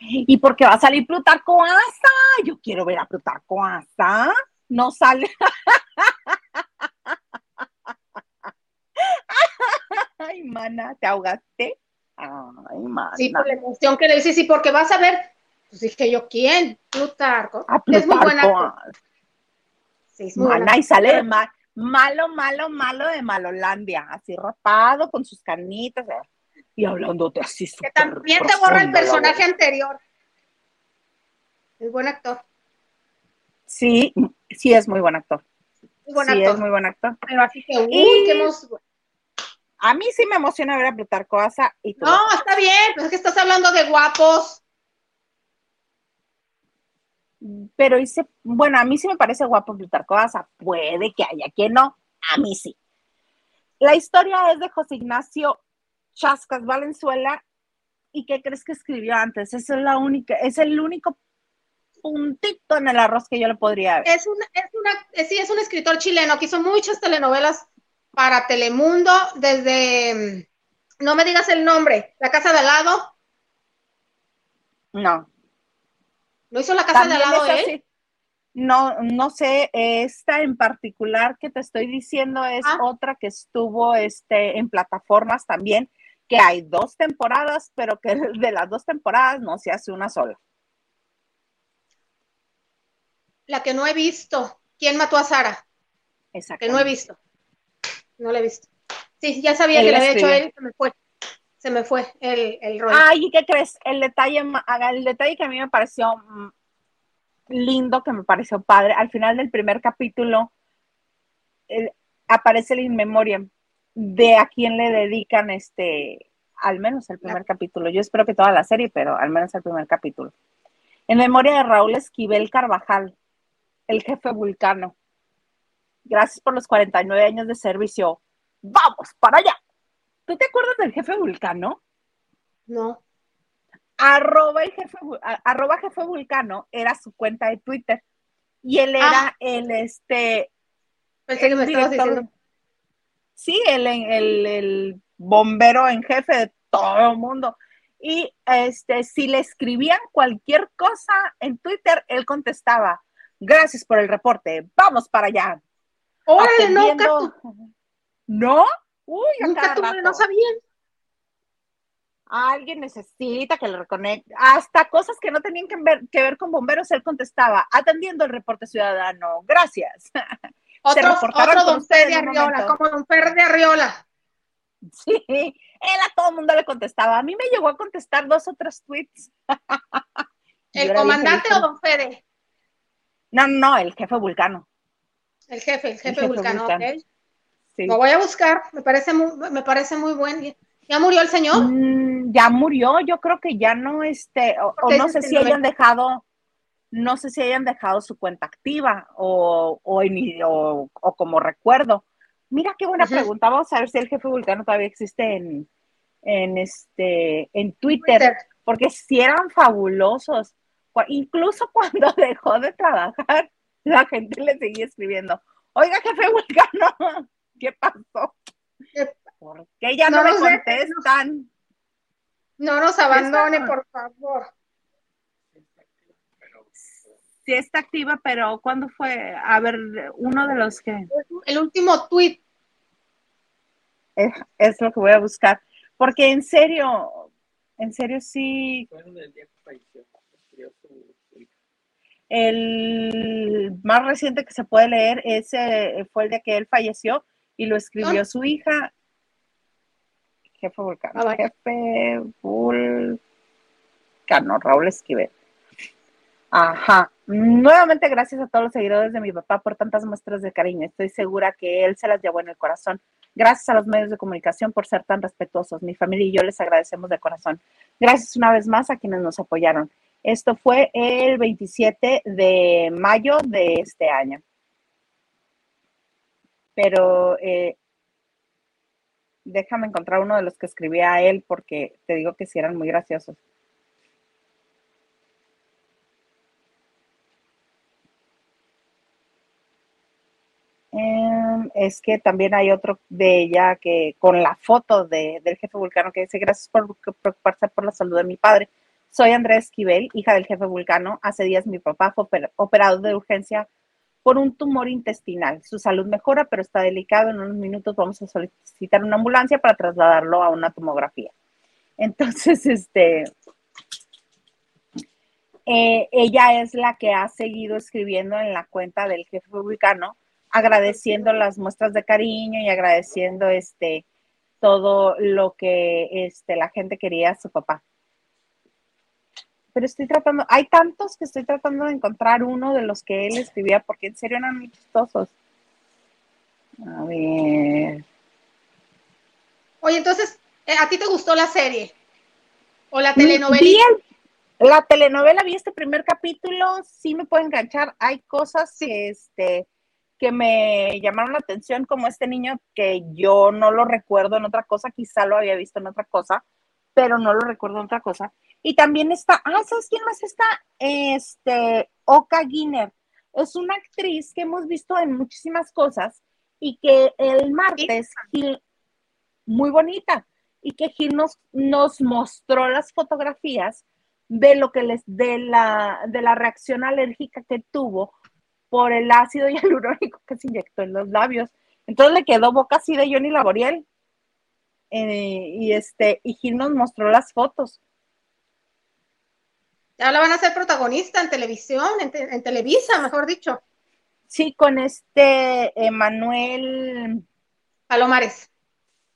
Y porque va a salir Plutarco Asa. Yo quiero ver a Plutarco Asa. No sale. Ay, mana, ¿te ahogaste? Ay, mana. Sí, por la emoción que le dices, sí, porque vas a ver. Pues dije yo, ¿quién? Plutarco. A Es muy Plutarco buena. Sí, es muy Mana, buena. y sale de ma- malo, malo, malo de Malolandia, así rapado con sus canitas eh, y hablándote así Que también te borra el personaje anterior. Es buen actor. Sí, sí es muy buen actor. Muy buen sí actor. es muy buen actor. Pero así que, uy, Y- qué hemos. A mí sí me emociona ver a Plutarco Asa y tú. No, está bien, pues es que estás hablando de guapos. Pero dice, bueno, a mí sí me parece guapo Plutarco Asa. Puede que haya quien no. A mí sí. La historia es de José Ignacio Chascas Valenzuela. ¿Y qué crees que escribió antes? Esa es la única, es el único puntito en el arroz que yo le podría ver. Es es una, sí, es un escritor chileno que hizo muchas telenovelas para Telemundo, desde, no me digas el nombre, La Casa de Al lado, No. ¿no hizo La Casa de Al lado él? No, no sé, esta en particular que te estoy diciendo es Ah. otra que estuvo este, en plataformas también, que hay dos temporadas, pero que de las dos temporadas no se hace una sola. La que no he visto. ¿Quién mató a Sara? Exacto. Que no he visto. No la he visto. Sí, ya sabía Él que le había hecho escribió. él, se me fue. Se me fue el, el rollo. Ay, ¿y qué crees? El detalle, ma- el detalle que a mí me pareció mm, lindo, que me pareció padre, al final del primer capítulo el- aparece el in memoriam de a quién le dedican este, al menos el primer capítulo. Yo espero que toda la serie, pero al menos el primer capítulo. En memoria de Raúl Esquivel Carvajal, el jefe vulcano. Gracias por los 49 años de servicio. Vamos para allá. ¿Tú te acuerdas del jefe vulcano? No. arroba, el jefe, arroba jefe vulcano era su cuenta de Twitter y él era Ah. el este Pensé que me estabas director- diciendo. sí el, el, el bombero en jefe de todo el mundo y este si le escribían cualquier cosa en Twitter él contestaba gracias por el reporte vamos para allá Órale, no, no uy nunca tuve, no rato. sabía. Alguien necesita que le reconecte. Hasta cosas que no tenían que ver, que ver con bomberos, él contestaba, atendiendo el reporte ciudadano. Gracias. Otro, otro don usted Fer en de un Arriola, como don Fer de Arriola. Sí, él a todo el mundo le contestaba. A mí me llegó a contestar dos o tres tweets. ¿El comandante o don Fede? No, no, el jefe vulcano. El jefe, el jefe, jefe vulcano, Vulcano. ok. Sí. Lo voy a buscar, me parece muy, me parece muy buen. ¿Ya murió el señor? Mm, ya murió, yo creo que ya no, este, o, no sé si hayan dejado, no sé si hayan dejado su cuenta activa o, o, en- o- o como recuerdo. Mira qué buena pregunta. Vamos a ver si el jefe vulcano todavía existe en, en este, en Twitter, Twitter. porque si eran fabulosos. Incluso cuando dejó de trabajar, la gente le seguía escribiendo. Oiga, jefe vulcano, ¿qué pasó? ¿Qué- ¿Por qué ya no, No me contestan? No nos abandone, por favor. Sí está activa, pero ¿cuándo fue? A ver, uno de los que El último tweet. es, es lo que voy a buscar, porque en serio, en serio sí, Fueron el día que falleció. escribió su- su hija. El más reciente que se puede leer ese fue el día que él falleció y lo escribió Ah. su hija, jefe vulcano, Ah, jefe vulcano, Raúl Esquivel. Ajá. Nuevamente gracias a todos los seguidores de mi papá por tantas muestras de cariño. Estoy segura que él se las llevó en el corazón. Gracias a los medios de comunicación por ser tan respetuosos. Mi familia y yo les agradecemos de corazón. Gracias una vez más a quienes nos apoyaron. Esto fue el 27 de mayo de este año. Pero eh, déjame encontrar uno de los que escribí a él porque te digo que sí eran muy graciosos. Em, es que también hay otro de ella que con la foto de, del jefe vulcano que dice gracias por preocuparse por la salud de mi padre. Soy Andrea Esquivel, hija del jefe Vulcano. Hace días mi papá fue operado de urgencia por un tumor intestinal. Su salud mejora, pero está delicado. En unos minutos vamos a solicitar una ambulancia para trasladarlo a una tomografía. Entonces, este, eh, ella es la que ha seguido escribiendo en la cuenta del jefe vulcano, agradeciendo las muestras de cariño y agradeciendo este todo lo que este, la gente quería a su papá. Pero estoy tratando, hay tantos que estoy tratando de encontrar uno de los que él escribía, porque en serio eran muy chistosos. A ver. Oye, entonces, eh, ¿a ti te gustó la serie? ¿O la telenovela? La telenovela vi este primer capítulo, sí me puede enganchar. Hay cosas que, este, que me llamaron la atención, como este niño que yo no lo recuerdo en otra cosa, quizá lo había visto en otra cosa, pero no lo recuerdo otra cosa. Y también está, ah, ¿sabes quién más está? Este, Oka Guiner. Es una actriz que hemos visto en muchísimas cosas y que el martes, muy bonita, y que Gil nos, nos mostró las fotografías de lo que les, de la, de la reacción alérgica que tuvo por el ácido hialurónico que se inyectó en los labios. Entonces le quedó boca así de Johnny Laboriel. Eh, y este, y Gil nos mostró las fotos. Ya la van a hacer protagonista en televisión, en, Televisa, mejor dicho. Sí, con este Emanuel Palomares.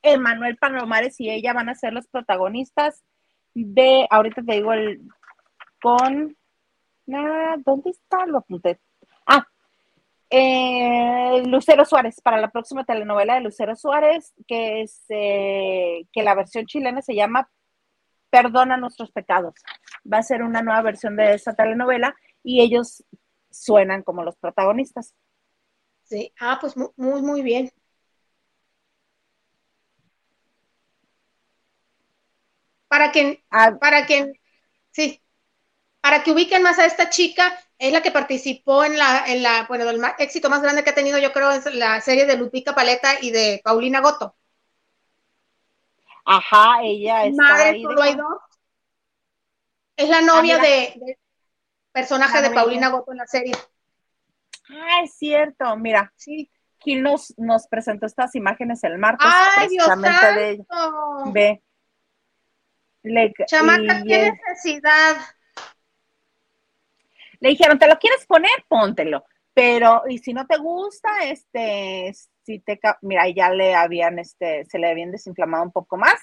Emanuel Palomares y ella van a ser los protagonistas de, ahorita te digo el, con, ah, ¿dónde está? Lo apunté. Eh, Lucero Suárez, para la próxima telenovela de Lucero Suárez, que es, eh, que la versión chilena se llama Perdona nuestros pecados. Va a ser una nueva versión de esa telenovela y ellos suenan como los protagonistas. Sí, ah, pues muy, muy bien. para que, ah. para que, sí, para que ubiquen más a esta chica, es la que participó en la, en la, bueno, el éxito más grande que ha tenido, yo creo, es la serie de Lupita Paleta y de Paulina Goto. Ajá, ella es. Es la novia ah, de, personaje de Paulina Goto en la serie. Ah, es cierto, mira, sí. Gil nos, nos presentó estas imágenes el martes. ¡Ay, Dios santo! Ve, le, Chamaca, ¿qué necesidad? Le dijeron, ¿te lo quieres poner? Póntelo. Pero, y si no te gusta, este, si te, mira, ya le habían, este, se le habían desinflamado un poco más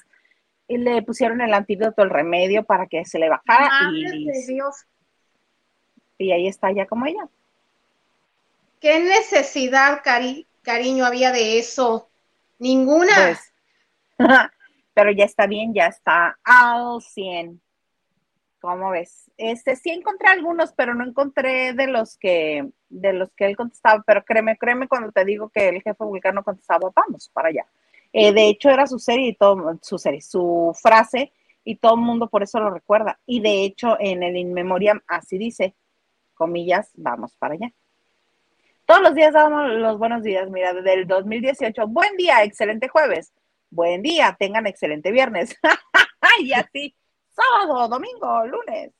y le pusieron el antídoto, el remedio para que se le bajara. y, Dios. y ahí está ya como ella. ¿Qué necesidad, cariño, había de eso? Ninguna. Pues, pero ya está bien, ya está al 100. ¿Cómo ves? Este sí encontré algunos, pero no encontré de los que de los que él contestaba, pero créeme, créeme cuando te digo que el jefe vulcano contestaba, vamos para allá. Eh, de hecho era su serie y todo, su serie, su frase y todo el mundo por eso lo recuerda. Y de hecho en el In Memoriam así dice, comillas, vamos para allá. Todos los días damos los buenos días, mira, desde el 2018, buen día, excelente jueves buen día, tengan excelente viernes. y así, sábado, domingo, lunes.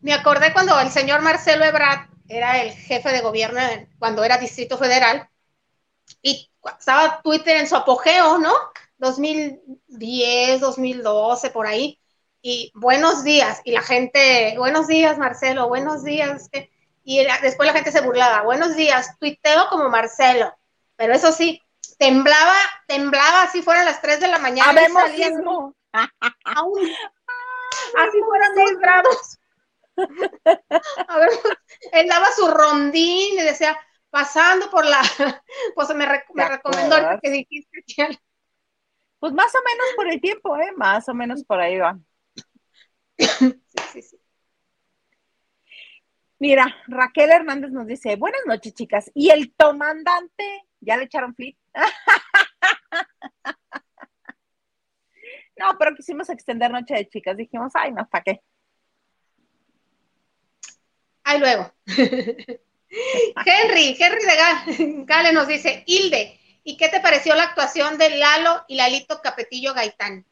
Me acordé cuando el señor Marcelo Ebrard era el jefe de gobierno cuando era Distrito Federal y estaba Twitter en su apogeo, ¿no? 2010, 2012, por ahí. Y buenos días. Y la gente, buenos días, Marcelo, buenos días. Y después la gente se burlaba, buenos días, tuiteo como Marcelo. Pero eso sí, temblaba, temblaba, así fueran las 3 de la mañana. Habemos. Así fueran 10 grados. A ver, él daba su rondín y decía, pasando por la, pues me, me recomendó que dijiste Pues más o menos por el tiempo, ¿eh? Más o menos por ahí va. Sí, sí, sí. Mira, Raquel Hernández nos dice, buenas noches, chicas. ¿Y el comandante ya le echaron flip? no, pero quisimos extender Noche de Chicas. Dijimos, ay, no, ¿para qué? Ay, luego. Henry, Henry de Gale nos dice, Hilde, ¿y qué te pareció la actuación de Lalo y Lalito Capetillo Gaitán?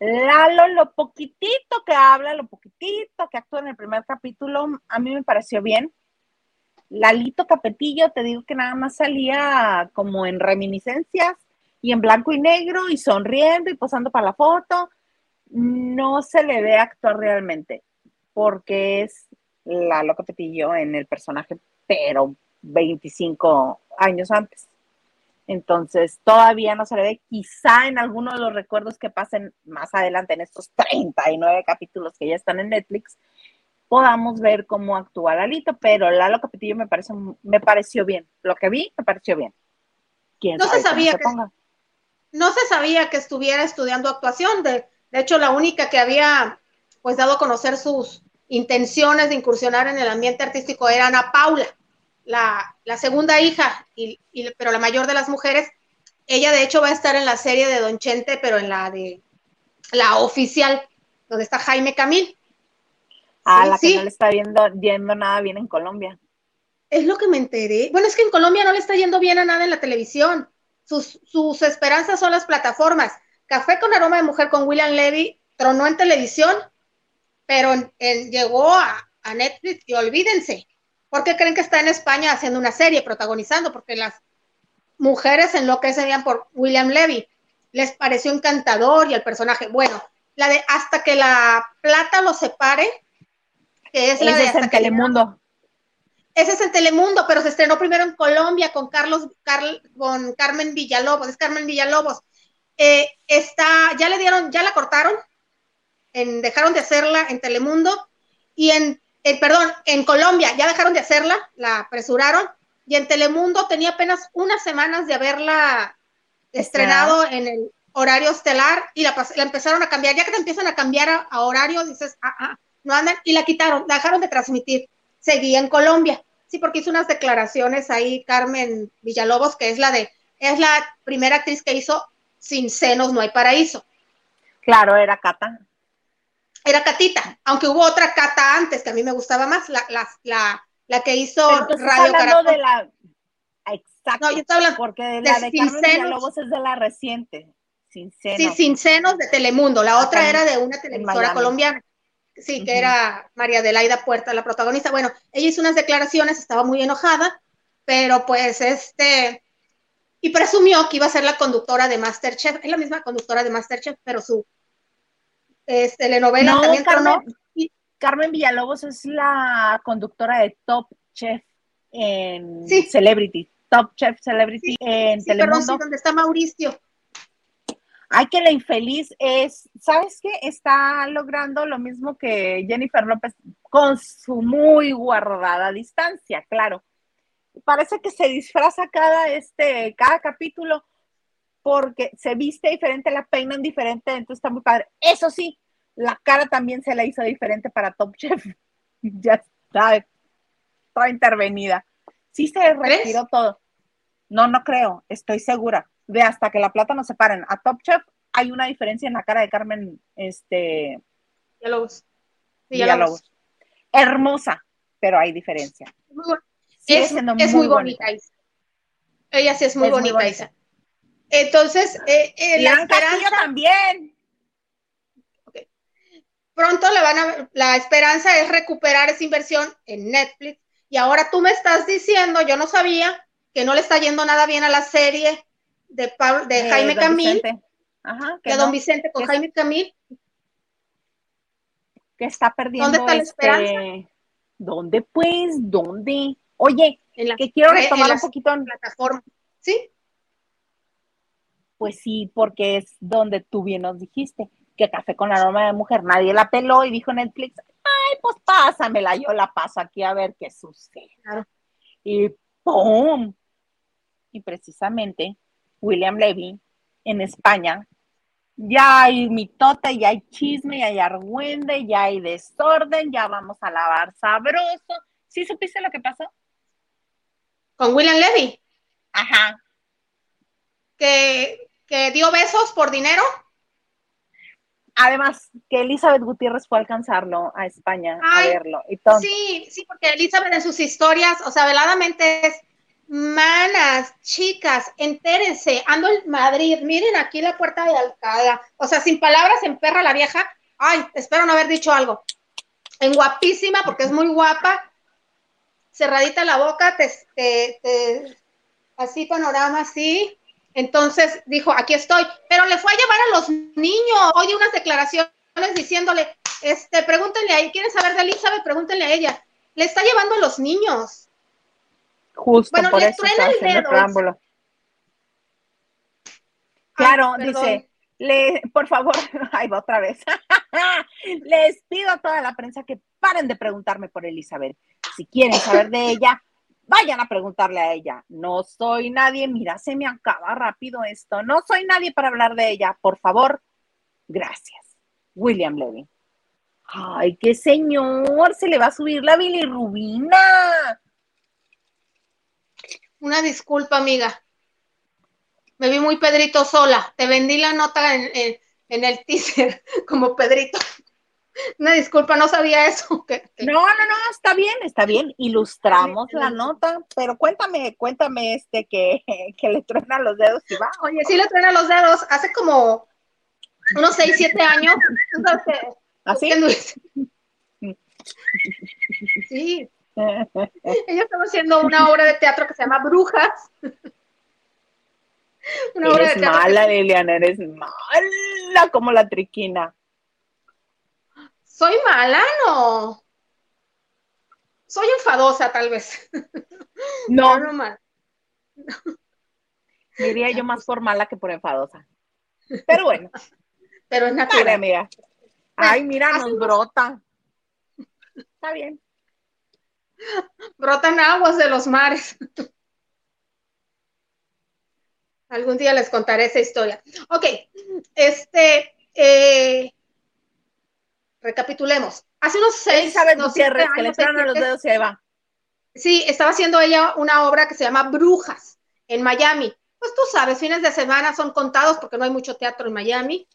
Lalo, lo poquitito que habla, lo poquitito que actúa en el primer capítulo, a mí me pareció bien. Lalito Capetillo, te digo que nada más salía como en reminiscencias y en blanco y negro y sonriendo y posando para la foto. No se le ve actuar realmente porque es Lalo Capetillo en el personaje, pero 25 años antes. Entonces, todavía no se le ve, quizá en alguno de los recuerdos que pasen más adelante en estos 39 capítulos que ya están en Netflix, podamos ver cómo actúa Lalito, pero Lalo Capetillo me, parece, me pareció bien. Lo que vi me pareció bien. no se sabía que no se sabía que estuviera estudiando actuación. De, de hecho, la única que había pues dado a conocer sus intenciones de incursionar en el ambiente artístico era Ana Paula la, segunda hija, y, pero la mayor de las mujeres, ella de hecho va a estar en la serie de Don Chente, pero en la de la oficial, donde está Jaime Camil. Ah, la que no le está viendo, viendo nada bien en Colombia. Es lo que me enteré. Bueno, es que en Colombia no le está yendo bien a nada en la televisión. Sus, sus esperanzas son las plataformas. Café con aroma de mujer con William Levy tronó en televisión, pero llegó a, a Netflix y olvídense, ¿Por qué creen que está en España haciendo una serie, protagonizando? Porque las mujeres enloquecían por William Levy. Les pareció encantador y el personaje, bueno, la de hasta que la plata lo separe, que es la de hasta Telemundo. Ese es en Telemundo, pero se estrenó primero en Colombia con Carlos, con Carmen Villalobos, es Carmen Villalobos. Eh, está, ya le dieron, ya la cortaron, en, dejaron de hacerla en Telemundo y en perdón, en Colombia ya dejaron de hacerla, la apresuraron, y en Telemundo tenía apenas unas semanas de haberla estrenado en el horario estelar y la, empezaron a cambiar. Ya que te empiezan a cambiar a, horario, dices, ah, ah, no andan, y la quitaron, la dejaron de transmitir. Seguía en Colombia. Sí, porque hizo unas declaraciones ahí Carmen Villalobos, que es la de, es la primera actriz que hizo Sin senos no hay paraíso. Claro, era Cata era Catita, aunque hubo otra Cata antes que a mí me gustaba más, la, la, la, la que hizo Radio Caracol. De la... Exacto. No, yo estoy hablando porque de la de, Carmen es de la reciente. Sin senos. Sí, Sin senos de Telemundo. La otra era de una televisora colombiana. Sí, que era María Adelaida Puerta, la protagonista. Bueno, ella hizo unas declaraciones, estaba muy enojada, pero pues este, y presumió que iba a ser la conductora de Masterchef, es la misma conductora de Masterchef, pero su es telenovela también Carmen, Villalobos es la conductora de Top Chef en Celebrity. Top Chef Celebrity en Telemundo. donde está Mauricio. Ay, que la infeliz es, ¿sabes qué? Está logrando lo mismo que Jennifer López con su muy guardada distancia, claro. Parece que se disfraza cada, este, cada capítulo porque se viste diferente, la peinan diferente, entonces está muy padre. Eso sí, la cara también se la hizo diferente para Top Chef. ya está, toda intervenida. Sí se retiró todo. No, no creo, estoy segura. De hasta que la plata no se paren. A Top Chef hay una diferencia en la cara de Carmen, este... Villalobos. Villalobos. Hermosa, pero hay diferencia. es, muy, bonita. Ella sí es muy bonita, Isa. Entonces, eh, eh, la esperanza también. Pronto le van a, la esperanza es recuperar esa inversión en Netflix. Y ahora tú me estás diciendo, yo no sabía que no le está yendo nada bien a la serie de, de, Jaime Camil, Ajá, que de Don Vicente con Jaime Camil. Que está perdiendo. ¿Dónde está la este, esperanza? ¿Dónde pues? ¿Dónde? Oye, que quiero retomar un poquito en plataforma. ¿Sí? Pues sí, porque es donde tú bien nos dijiste que Café con Aroma de Mujer nadie la peló y dijo Netflix, ay, pues pásamela, yo la paso aquí a ver qué sucede. Y ¡pum! Y precisamente William Levy en España, ya hay mitote, ya hay chisme, ya hay argüende, ya hay desorden, ya vamos a lavar sabroso. ¿Sí supiste lo que pasó? Con William Levy. Ajá. Que que dio besos por dinero. Además, que Elizabeth Gutiérrez fue a alcanzarlo a España a verlo. Sí, sí, porque Elizabeth en sus historias, o sea, veladamente es, Manas, chicas, entérense, ando en Madrid, miren aquí la puerta de Alcalá, o sea, sin palabras, en perra la vieja, ay, espero no haber dicho algo, en guapísima, porque es muy guapa, cerradita la boca, te, así panorama, así, entonces dijo, aquí estoy, pero le fue a llevar a los niños, oye unas declaraciones diciéndole, este, pregúntenle a ¿quieren saber de Elizabeth? Pregúntenle a ella, le está llevando a los niños Justo bueno, por eso está haciendo preámbulo. Claro, dice, le, por favor, ahí va otra vez. Les pido a toda la prensa que paren de preguntarme por Elizabeth. Si quieren saber de ella, vayan a preguntarle a ella. No soy nadie, mira, se me acaba rápido esto. No soy nadie para hablar de ella. Por favor, gracias. William Levy. Ay, qué señor, se le va a subir la bilirrubina. Una disculpa, amiga. Me vi muy Pedrito sola. Te vendí la nota en, el teaser como Pedrito. Una disculpa, no sabía eso. No, no, no, está bien, está bien. Ilustramos la nota, pero cuéntame, cuéntame este que, que le truena los dedos y va. Oye, sí le truena los dedos. Hace como unos 6, 7 años. ¿Así? Sí, ella estaba haciendo una obra de teatro que se llama Brujas. una obra de teatro mala, Liliana, eres mala como la triquina. Soy mala, no. Soy enfadosa, tal vez. No. no, no Diría yo más por mala que por enfadosa. Pero bueno. Pero es natural. amiga. Ay, mira, nos brota. Está bien brotan aguas de los mares. Algún día les contaré esa historia. Ok, este, eh, recapitulemos. Hace unos seis no, que le los dedos y va. Sí, estaba haciendo ella una obra que se llama Brujas en Miami. Pues tú sabes, fines de semana son contados porque no hay mucho teatro en Miami.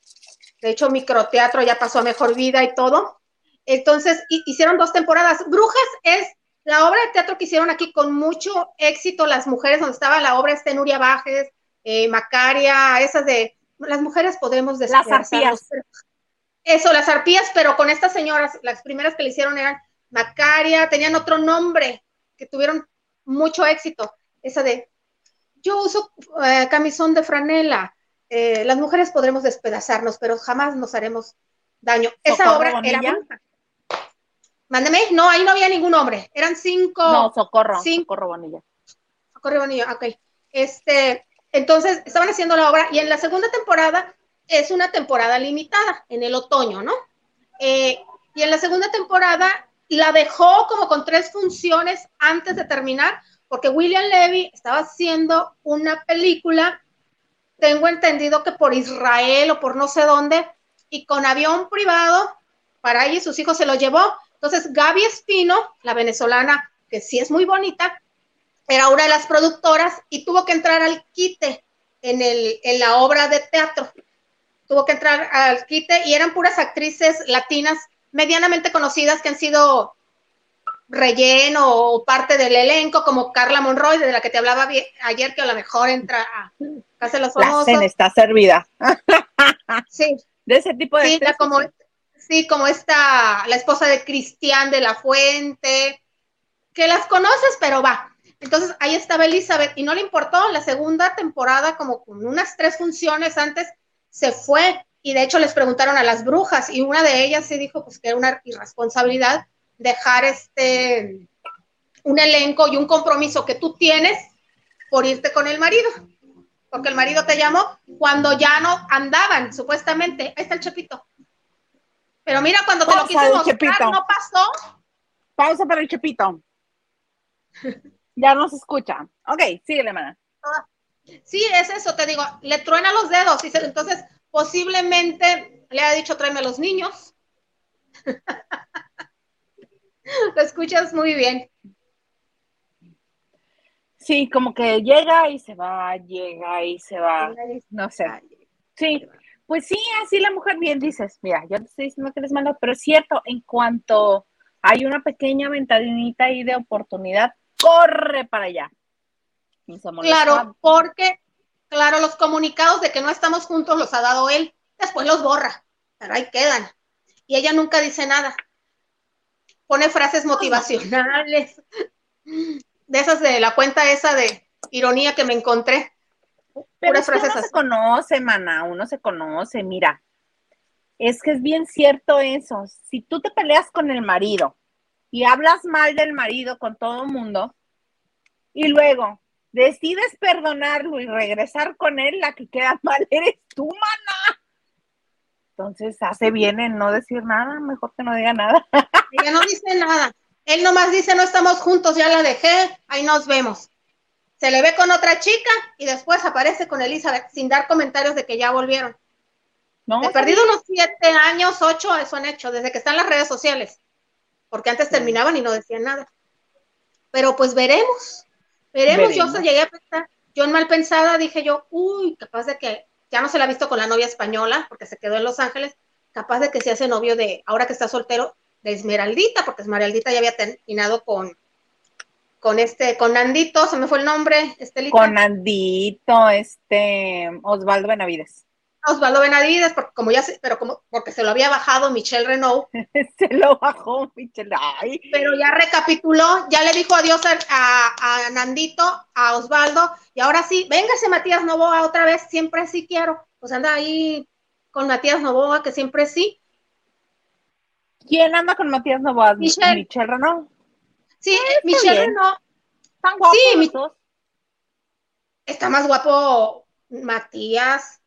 De hecho, microteatro ya pasó a mejor vida y todo. Entonces, hicieron dos temporadas. Brujas es la obra de teatro que hicieron aquí con mucho éxito, las mujeres, donde estaba la obra este Nuria Bajes, eh, Macaria, esas de las mujeres podemos decir. Las arpías. Eso, las arpías, pero con estas señoras, las primeras que le hicieron eran Macaria, tenían otro nombre, que tuvieron mucho éxito. Esa de, yo uso eh, camisón de franela, eh, las mujeres podremos despedazarnos, pero jamás nos haremos daño. Esa obra era Mándeme, no, ahí no había ningún hombre, eran cinco. No, Socorro, cinco. Socorro Bonilla. Socorro Bonilla, ok. Este, entonces, estaban haciendo la obra y en la segunda temporada es una temporada limitada, en el otoño, ¿no? Eh, y en la segunda temporada la dejó como con tres funciones antes de terminar, porque William Levy estaba haciendo una película, tengo entendido que por Israel o por no sé dónde, y con avión privado, para ella y sus hijos se lo llevó, entonces, Gaby Espino, la venezolana, que sí es muy bonita, era una de las productoras y tuvo que entrar al quite en, el, en la obra de teatro. Tuvo que entrar al quite y eran puras actrices latinas medianamente conocidas que han sido relleno o parte del elenco, como Carla Monroy, de la que te hablaba ayer, que a lo mejor entra a Casa de los Famosos. La cena está servida. sí. De ese tipo de sí, como, Sí, como esta, la esposa de Cristian de la Fuente, que las conoces, pero va. Entonces ahí estaba Elizabeth y no le importó. La segunda temporada, como con unas tres funciones antes, se fue. Y de hecho les preguntaron a las brujas y una de ellas se dijo pues que era una irresponsabilidad dejar este un elenco y un compromiso que tú tienes por irte con el marido. Porque el marido te llamó cuando ya no andaban, supuestamente. Ahí está el chapito. Pero mira, cuando te lo quise mostrar, no pasó. Pausa para el chepito. ya no se escucha. Ok, síguele, hermana. Sí, es eso, te digo, le truena los dedos. Y entonces, posiblemente le ha dicho, tráeme a los niños. lo escuchas muy bien. Sí, como que llega y se va, llega y se va. No sé. Sí, pues sí, así la mujer bien dices, mira, yo te estoy diciendo que eres malo, pero es cierto, en cuanto hay una pequeña ventadinita ahí de oportunidad, corre para allá. Y se molestó. Claro, porque, claro, los comunicados de que no estamos juntos los ha dado él. Después los borra, pero ahí quedan. Y ella nunca dice nada. Pone frases motivacionales. De esas de la cuenta esa de ironía que me encontré. Pero Puras es que frases uno se conoce, mana, uno se conoce, mira. Es que es bien cierto eso. Si tú te peleas con el marido y hablas mal del marido con todo el mundo y luego decides perdonarlo y regresar con él, la que queda mal eres tú, mana. Entonces hace bien en no decir nada, mejor que no diga nada. Ella no dice nada. Él nomás dice, no estamos juntos, ya la dejé, ahí nos vemos. Se le ve con otra chica y después aparece con Elizabeth sin dar comentarios de que ya volvieron. No, He perdido unos siete años, ocho, eso han hecho, desde que están las redes sociales. Porque antes terminaban y no decían nada. Pero pues veremos. Veremos, yo se llegué a pensar, yo en mal pensada dije yo, uy, capaz de que ya no se la ha visto con la novia española, porque se quedó en Los Ángeles, capaz de que se hace novio de, ahora que está soltero, de Esmeraldita, porque Esmeraldita ya había terminado con, con este, con Nandito, se me fue el nombre, Estelita. con Andito, este, Osvaldo Benavides. Osvaldo Benavides, porque como ya se, pero como, porque se lo había bajado Michelle Renault, Se lo bajó, Michelle. Ay, pero ya recapituló, ya le dijo adiós a, a- a Nandito, a Osvaldo, y ahora sí, véngase Matías Novoa otra vez, siempre sí quiero. Pues anda ahí con Matías Novoa, que siempre sí. ¿Quién anda con Matías Novoa? Michelle. Michelle Renault. Sí, Michelle bien. Renault Están guapos Sí, los mi- dos. está más guapo Matías.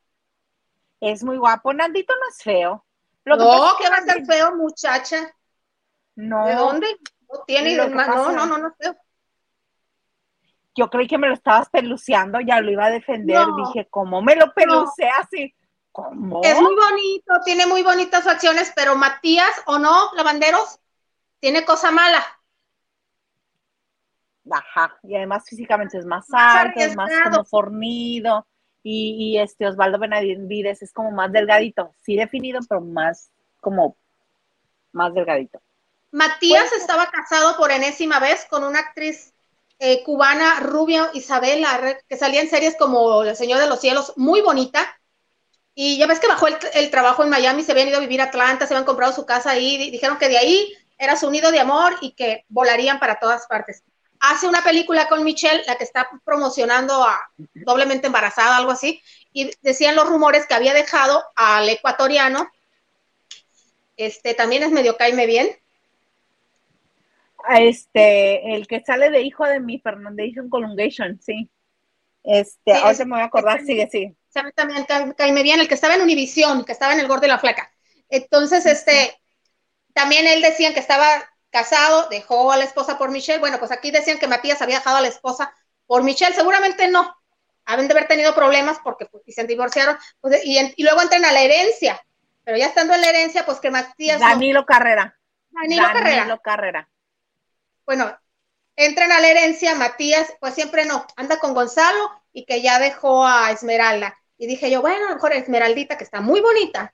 Es muy guapo. Nandito no es feo. Lo no, que va a ser feo, muchacha. No, ¿De dónde? No tiene, Lo que no, no, no, no, es feo. yo creí que me lo estabas peluceando, ya lo iba a defender. No. Dije, ¿cómo me lo peluceas? Y, ¿Cómo? Es muy bonito, tiene muy bonitas facciones, pero Matías, ¿o no, lavanderos? Tiene cosa mala. Ajá, y además físicamente es más Más alto, es más como fornido. Y, y este Osvaldo Benavides es como más delgadito, sí definido, pero más como más delgadito. Matías Pues- estaba casado por enésima vez con una actriz eh, cubana, rubia Isabela, que salía en series como El Señor de los Cielos, muy bonita. Y ya ves que bajó el, el trabajo en Miami, se habían ido a vivir a Atlanta, se habían comprado su casa ahí, di- dijeron que de ahí era su nido de amor y que volarían para todas partes. Hace una película con Michelle, la que está promocionando a doblemente embarazada, algo así, y decían los rumores que había dejado al ecuatoriano, este también es medio caime bien, Este, el que sale de hijo de mi Fernandation Colungation, sí. Este, Sí, ahora es- se me voy a acordar, es- sigue, sigue. sabe también ca- caime bien, el que estaba en Univisión, que estaba en el gordo y la flaca. Entonces, este, también él decían que estaba casado, dejó a la esposa por Michelle. Bueno, pues aquí decían que Matías había dejado a la esposa por Michelle. Seguramente no. Haben de haber tenido problemas porque pues, y se divorciaron. Pues, y, en- y luego entran a la herencia. Pero ya estando en la herencia, pues que Matías. no- Danilo Carrera. Danilo Carrera. Danilo Carrera. bueno, entran a la herencia, Matías, pues siempre no, anda con Gonzalo y que ya dejó a Esmeralda. Y dije yo, bueno, a lo mejor Esmeraldita, que está muy bonita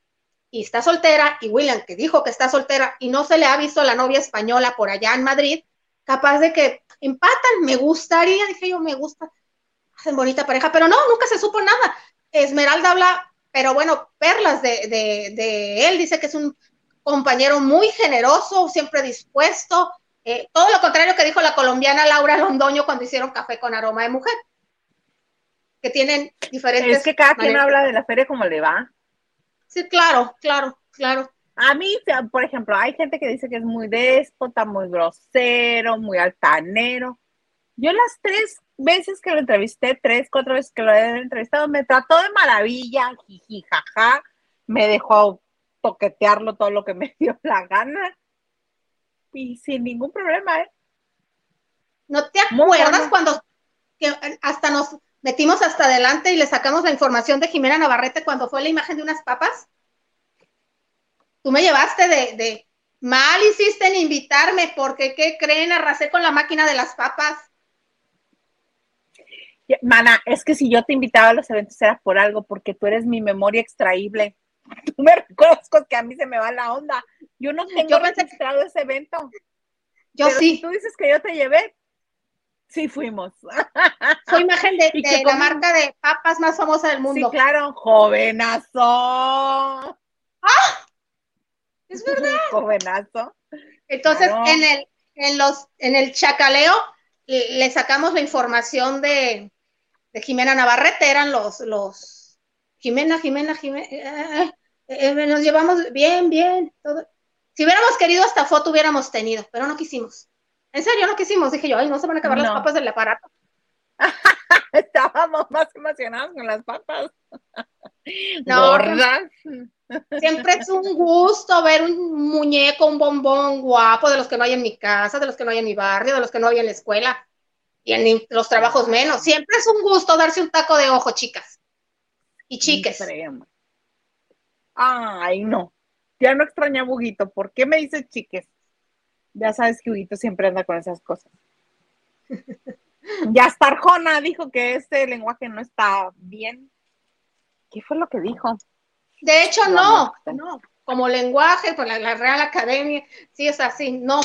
y está soltera, y William, que dijo que está soltera y no se le ha visto a la novia española por allá en Madrid, capaz de que empatan, me gustaría, dije yo, me gusta, hacen bonita pareja, pero no, nunca se supo nada. Esmeralda habla, pero bueno, perlas de, de, de él, dice que es un compañero muy generoso, siempre dispuesto, eh, todo lo contrario que dijo la colombiana Laura Londoño cuando hicieron café con aroma de mujer. Que tienen diferentes. Es que cada quien habla de la feria como le va. Sí, claro, claro, claro. A mí, por ejemplo, hay gente que dice que es muy déspota, muy grosero, muy altanero. Yo las tres veces que lo entrevisté, tres, cuatro veces que lo he entrevistado, me trató de maravilla, jiji, jaja, me dejó toquetearlo todo lo que me dio la gana y sin ningún problema, ¿eh? ¿No te acuerdas cuando que hasta nos metimos hasta adelante y le sacamos la información de Jimena Navarrete cuando fue la imagen de unas papas? Tú me llevaste de, de mal hiciste en invitarme porque, ¿qué creen? Arrasé con la máquina de las papas. Mana, es que si yo te invitaba a los eventos era por algo, porque tú eres mi memoria extraíble. Tú me recuerdas que a mí se me va la onda. Yo no tengo Yo pensé ese evento. Yo Pero sí. si tú dices que yo te llevé, Sí, fuimos. Fue imagen de, la marca de papas más famosa del Sí, mundo. claro, jovenazo. Es verdad. Jovenazo. Entonces, Claro. en el, en los, en el chacaleo, le le sacamos la información de, de Jimena Navarrete, eran los, los Jimena, Jimena, Jimena, eh, eh, eh, nos llevamos bien, bien, todo. Si hubiéramos querido hasta foto hubiéramos tenido, pero no quisimos. En serio, no quisimos. Dije yo, ay, no se van a acabar las papas del aparato. Estábamos más emocionados con las papas. No, Gordas. Siempre es un gusto ver un muñeco, un bombón guapo de los que no hay en mi casa, de los que no hay en mi barrio, de los que no hay en la escuela y en los trabajos menos. Siempre es un gusto darse un taco de ojo, chicas y chiques. Ay, no. Ya no extraña a Huguito. ¿Por qué me dices chiques? Ya sabes que Huguito siempre anda con esas cosas. Ya hasta Arjona dijo que este lenguaje no está bien. ¿Qué fue lo que dijo? De hecho, no, no. Como lenguaje, por la, la Real Academia, sí es así, no.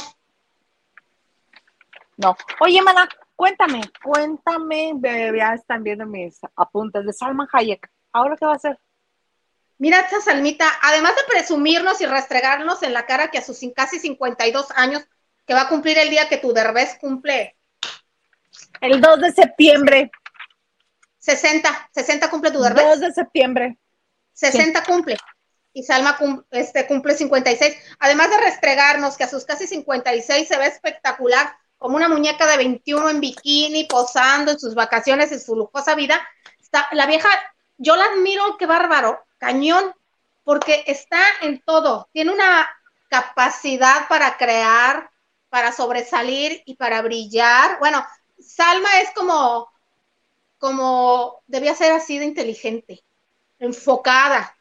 No. Oye, mana, cuéntame, cuéntame. ve- Ya están viendo mis apuntes de Salman Hayek. ¿Ahora qué va a hacer? Mira esta Salmita, además de presumirnos y restregarnos en la cara que a sus casi 52 años, que va a cumplir el día que tu derbez cumple El 2 de septiembre. 60, 60 cumple tu derbez. 2 de septiembre. 60 cumple. Y Salma cum- este, cumple 56. Además de restregarnos que a sus casi 56 se ve espectacular, como una muñeca de 21 en bikini, posando en sus vacaciones, en su lujosa vida. Está, la vieja, yo la admiro, qué bárbaro, cañón, porque está en todo. Tiene una capacidad para crear, para sobresalir y para brillar. Bueno, Salma es como, como, debía ser así de inteligente enfocada.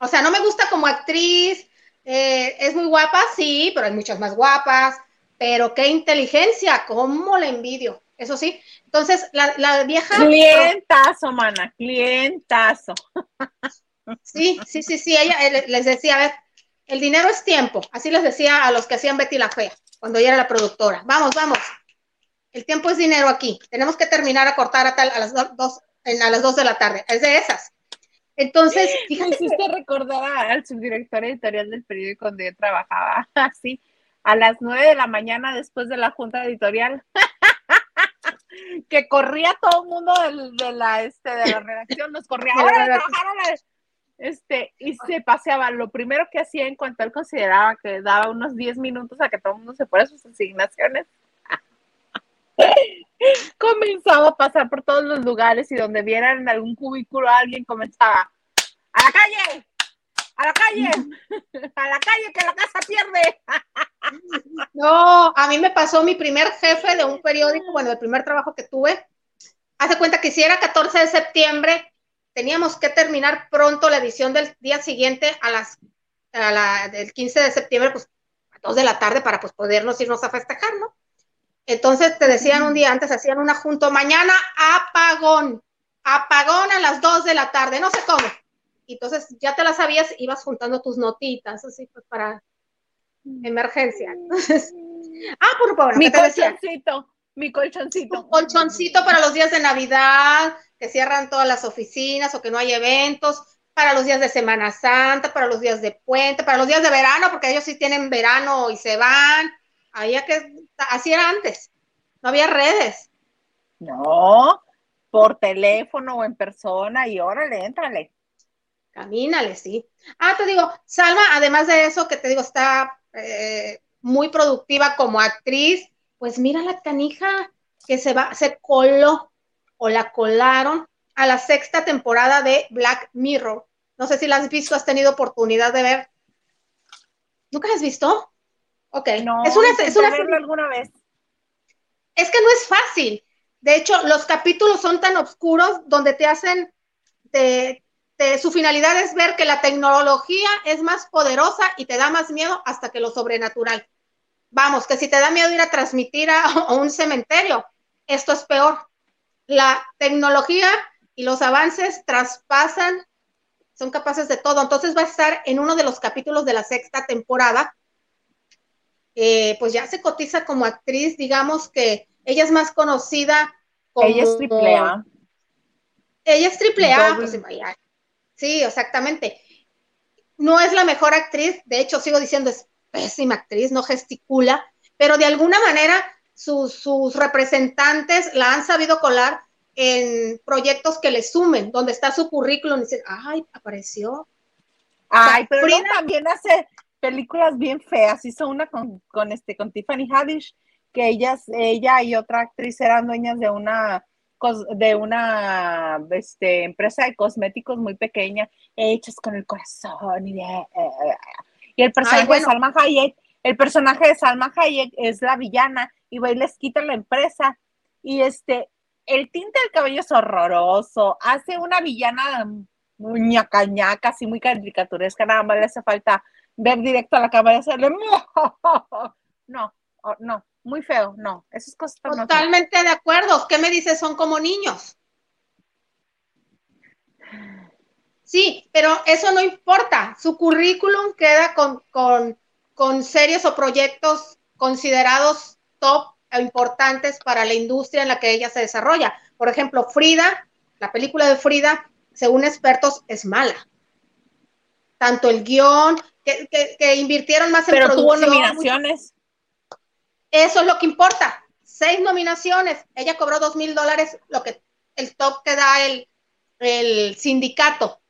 O sea, no me gusta como actriz, eh, es muy guapa, sí, pero hay muchas más guapas, pero qué inteligencia, cómo la envidio, eso sí. Entonces, la, la vieja... Clientazo, mana, clientazo. Sí, sí, sí, sí, ella eh, les decía, a ver, el dinero es tiempo, así les decía a los que hacían Betty la Fea, cuando ella era la productora. Vamos, vamos, el tiempo es dinero aquí, tenemos que terminar a cortar a, tal, a las do- dos, a las dos de la tarde, es de esas. Entonces, Me fíjate que- hiciste recordar al subdirector editorial del periódico donde yo trabajaba, así, a las nueve de la mañana después de la junta editorial, que corría todo el mundo del- de, la, este, de la redacción, nos corría, ahora trabajar, órale". Este, y se paseaba. Lo primero que hacía en cuanto él consideraba que daba unos 10 minutos a que todo el mundo se fuera a sus asignaciones, comenzaba a pasar por todos los lugares y donde vieran en algún cubículo a alguien comenzaba a la calle, a la calle, a la calle que la casa pierde. No, a mí me pasó mi primer jefe de un periódico, bueno, el primer trabajo que tuve. Hace cuenta que si era 14 de septiembre, teníamos que terminar pronto la edición del día siguiente a las a la, del 15 de septiembre, pues a 2 de la tarde para pues podernos irnos a festejar, ¿no? Entonces te decían un día antes, hacían una junto, mañana apagón, apagón a las 2 de la tarde, no sé cómo. Y entonces ya te la sabías, ibas juntando tus notitas, así pues para emergencia. Entonces, ah, por favor, mi colchoncito, mi colchoncito. Un colchoncito para los días de Navidad, que cierran todas las oficinas o que no hay eventos, para los días de Semana Santa, para los días de puente, para los días de verano, porque ellos sí tienen verano y se van. Había que, así era antes, no había redes. No, por teléfono o en persona y órale, éntrale. Camínale, sí. Ah, te digo, Salma, además de eso, que te digo, está eh, muy productiva como actriz, pues mira la canija que se va, se coló o la colaron a la sexta temporada de Black Mirror. No sé si la has visto, has tenido oportunidad de ver. ¿Nunca la has visto? Ok. No, es una, es una alguna vez. es que no es fácil. De hecho, los capítulos son tan oscuros donde te hacen, te, te- su finalidad es ver que la tecnología es más poderosa y te da más miedo hasta que lo sobrenatural. Vamos, que si te da miedo ir a transmitir a, a un cementerio, esto es peor. La tecnología y los avances traspasan, son capaces de todo. Entonces va a estar en uno de los capítulos de la sexta temporada eh, pues ya se cotiza como actriz, digamos que ella es más conocida como... Ella es triple A. Ella es triple A, Doble. pues. Sí, exactamente. No es la mejor actriz, de hecho sigo diciendo es pésima actriz, no gesticula, pero de alguna manera sus, sus representantes la han sabido colar en proyectos que le sumen, donde está su currículum y dicen, ay, apareció. Ay, pero Frida- también hace películas bien feas. Hizo una con, con este, con Tiffany Haddish, que ellas, ella y otra actriz eran dueñas de una de una este, empresa de cosméticos muy pequeña, hechas con el corazón y, de- y el personaje bueno. de Salma Hayek, el personaje de Salma Hayek es la villana y va y les quita la empresa y este el tinte del cabello es horroroso, hace una villana muy ñaca así muy caricaturesca, nada más le hace falta ver directo a la cámara y hacerle no, no, muy feo, no, esas cosas están muy feas. Totalmente de acuerdo. ¿Qué me dices? Son como niños. Sí, pero eso no importa. Su currículum queda con, con, con series o proyectos considerados top e importantes para la industria en la que ella se desarrolla. Por ejemplo, Frida, la película de Frida, según expertos, es mala. Tanto el guion, que, que- que invirtieron más en pero tuvo producción, nominaciones. Eso es lo que importa. Seis nominaciones. Ella cobró dos mil dólares, lo que el top que da el, el sindicato.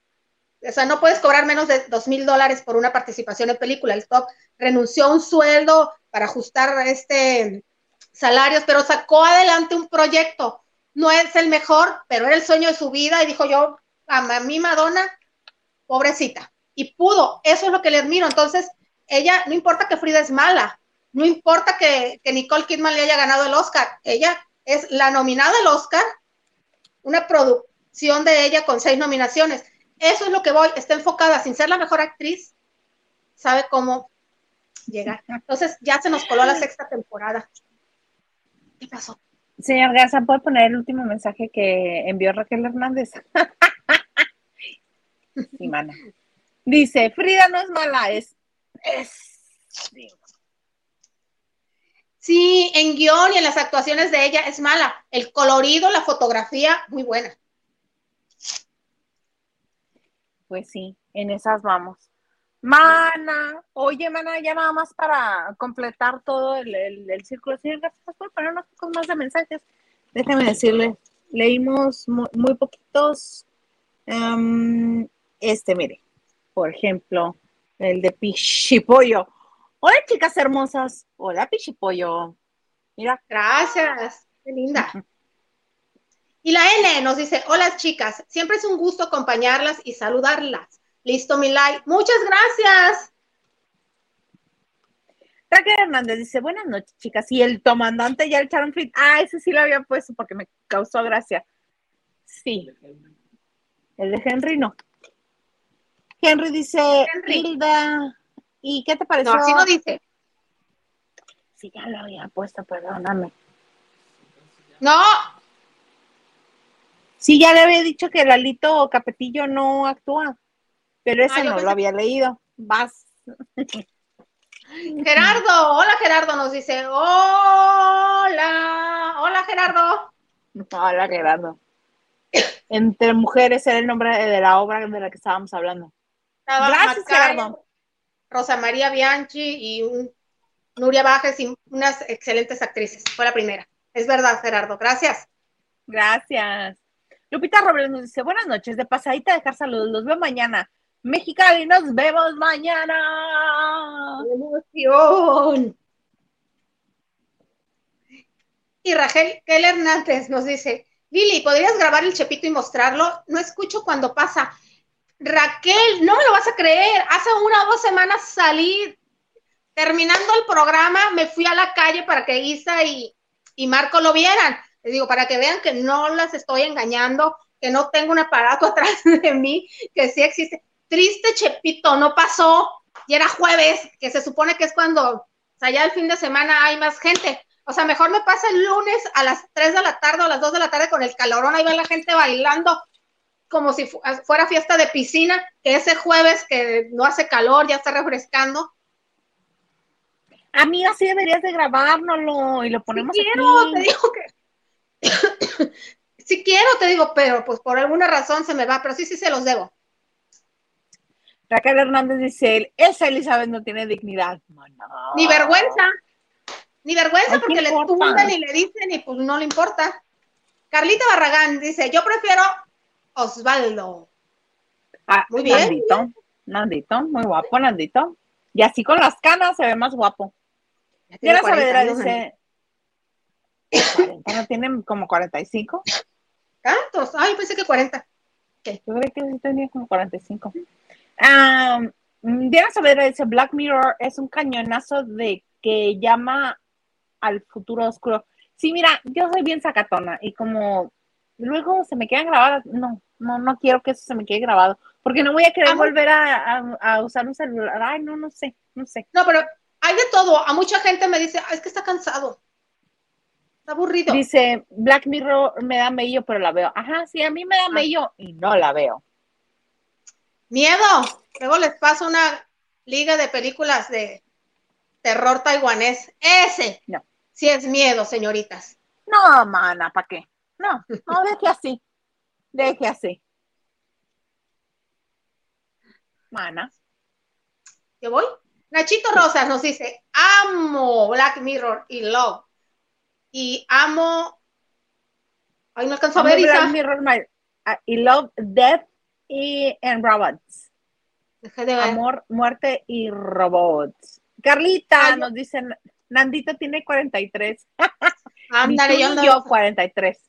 O sea, no puedes cobrar menos de dos mil dólares por una participación en película. El top renunció a un sueldo para ajustar este salarios, pero sacó adelante un proyecto. No es el mejor, pero era el sueño de su vida y dijo yo, a mí Madonna, pobrecita. Y pudo, eso es lo que le admiro. Entonces, ella, no importa que Frida es mala, no importa que, que Nicole Kidman le haya ganado el Oscar, ella es la nominada al Oscar, una producción de ella con seis nominaciones. Eso es lo que voy, está enfocada, sin ser la mejor actriz, sabe cómo llegar. Entonces ya se nos coló la sexta temporada. ¿Qué pasó? Señor Garza, ¿puede poner el último mensaje que envió Raquel Hernández? Dice, Frida no es mala, es... es... Sí, en guion y en las actuaciones de ella es mala. El colorido, la fotografía, muy buena. Pues sí, en esas vamos. Mana, oye, mana, ya nada más para completar todo el, el, círculo. Señor Garza, ¿puede poner pocos más de mensajes? Déjeme decirle, leímos muy, muy poquitos. Em, este, mire, por ejemplo, el de Pichipollo. Hola, chicas hermosas. Hola, Pichipollo. Mira, Gracias, qué linda. Y la N nos dice, hola chicas, siempre es un gusto acompañarlas y saludarlas. Listo mi like. Muchas gracias. Raquel Hernández dice, buenas noches, chicas. Y el comandante ya el echaron fit. Ah, ese sí lo había puesto porque me causó gracia. Sí, el de Henry no. Henry dice, Henry. Hilda, ¿y qué te pareció? No, así no dice. Sí, ya lo había puesto, perdóname. No, Sí, ya le había dicho que Lalito Capetillo no actúa, pero ese Ah, no pensé lo había leído. Vas. Gerardo, hola Gerardo, nos dice, hola, hola Gerardo. Hola, Gerardo. Entre mujeres era el nombre de la obra de la que estábamos hablando. Gracias, Macario, Gerardo. Rosa María Bianchi y un- Nuria Bajes y unas excelentes actrices. Fue la primera. Es verdad, Gerardo. Gracias. Gracias. Lupita Robles nos dice, buenas noches, de pasadita dejar saludos, los veo mañana. Mexicali, nos vemos mañana. ¡Qué emoción! Y Rachel Keller Hernández nos dice, Lili, ¿podrías grabar el chepito y mostrarlo? No escucho cuando pasa. Raquel, no me lo vas a creer. Hace una o dos semanas salí, terminando el programa, me fui a la calle para que Isa y, y Marco lo vieran. Les digo, para que vean que no las estoy engañando, que no tengo un aparato atrás de mí, que sí existe. Triste Chepito, no pasó. Y era jueves, que se supone que es cuando, o sea, ya el fin de semana hay más gente. O sea, mejor me pasa el lunes a las 3 de la tarde o a las 2 de la tarde con el calorón, ahí va la gente bailando como si fu- fuera fiesta de piscina, que ese jueves que no hace calor, ya está refrescando. Amiga, sí deberías de grabárnoslo y lo ponemos sí quiero, aquí. te digo que. sí quiero, te digo, pero pues por alguna razón se me va, pero sí, sí se los debo. Raquel Hernández dice, esa Elizabeth no tiene dignidad. Mana. Ni vergüenza. Ni vergüenza Ay, ¿qué porque le tumban y le dicen y pues no le importa. Carlita Barragán dice, yo prefiero Osvaldo. Ah, Muy bien. Nandito, Nandito, muy guapo, Nandito. Y así con las canas se ve más guapo. Diana 40 Saavedra dice, 40, ¿no tienen como 45? ¿Tantos? Ay, pensé que 40. Yo creo que sí tenía como 45. Ah, Diana Saavedra dice, Black Mirror es un cañonazo de que llama al futuro oscuro. Sí, mira, yo soy bien sacatona y como luego se me quedan grabadas, no, no, no quiero que eso se me quede grabado, porque no voy a querer Ah, volver a, a- a usar un celular. Ay, no, no sé, no sé. No, pero hay de todo. A mucha gente me dice, "Ah, es que está cansado. Está aburrido. Dice, Black Mirror me da mello, pero la veo. Ajá, sí, a mí me da mello y no la veo. Miedo. Luego les paso una liga de películas de terror taiwanés. Ese. No. Sí es miedo, señoritas. No, mana, ¿para qué? No, no, deje así. Deje así. Mana. ¿Yo voy? Nachito Rosas nos dice, amo Black Mirror y Love. Y amo... Ay, no alcanzo a ver, Black Isa. Mirror, my- ah, y Love, Death y and Robots. Dejé de ver. Amor, muerte y robots. Carlita Ay, nos dice, Nandito tiene 43. Ándale, yo ando- yo 43.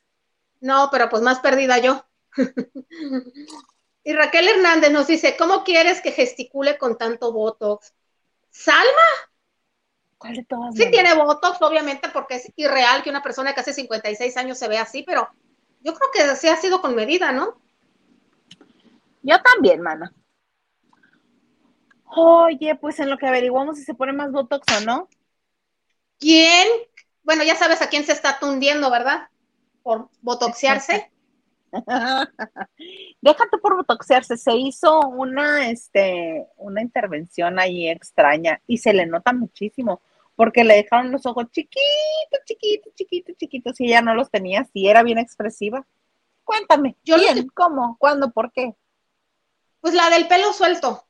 No, pero pues más perdida yo. y Raquel Hernández nos dice, ¿cómo quieres que gesticule con tanto Botox? Salma ¿Cuál de todas? sí tiene Botox, obviamente, porque es irreal que una persona que hace 56 años se vea así, pero yo creo que sí ha sido con medida, ¿no? Yo también, mana. Oye, pues en lo que averiguamos si se pone más Botox o no. ¿Quién? Bueno, ya sabes a quién se está tundiendo, ¿verdad? Por botoxearse. Déjate por botoxearse. Se hizo una, este, una intervención ahí extraña y se le nota muchísimo porque le dejaron los ojos chiquitos, chiquitos, chiquitos, chiquitos y ella no los tenía así, era bien expresiva. Cuéntame, Yo. ¿Cómo? ¿Cuándo? ¿Por qué? Pues la del pelo suelto.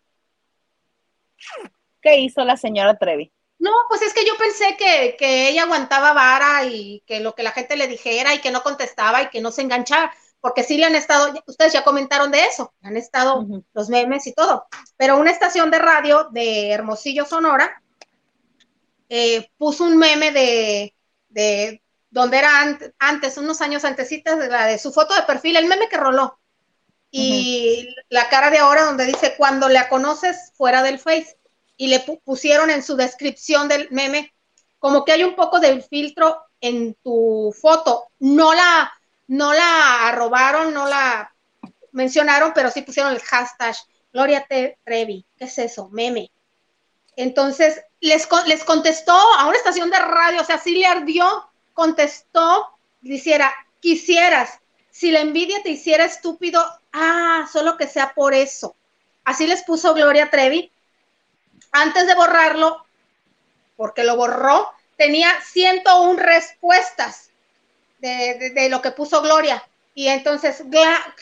¿Qué hizo la señora Trevi? No, pues es que yo pensé que, que ella aguantaba vara y que lo que la gente le dijera y que no contestaba y que no se enganchaba, porque sí le han estado, ustedes ya comentaron de eso, han estado los memes y todo, pero una estación de radio de Hermosillo, Sonora, eh, puso un meme de, de donde era ant- antes, unos años antesitas, de la de su foto de perfil, el meme que roló. Y la cara de ahora donde dice, cuando la conoces fuera del Face. Y le pu- pusieron en su descripción del meme, como que hay un poco del filtro en tu foto. No la, no la robaron, no la mencionaron, pero sí pusieron el hashtag Gloria Trevi. ¿Qué es eso? Meme. Entonces, les, les contestó a una estación de radio, o sea, sí le ardió, contestó, diciera, quisieras, si la envidia te hiciera estúpido, ah, solo que sea por eso. Así les puso Gloria Trevi. Antes de borrarlo, porque lo borró, tenía 101 respuestas de, de- lo que puso Gloria. Y entonces, "Gla-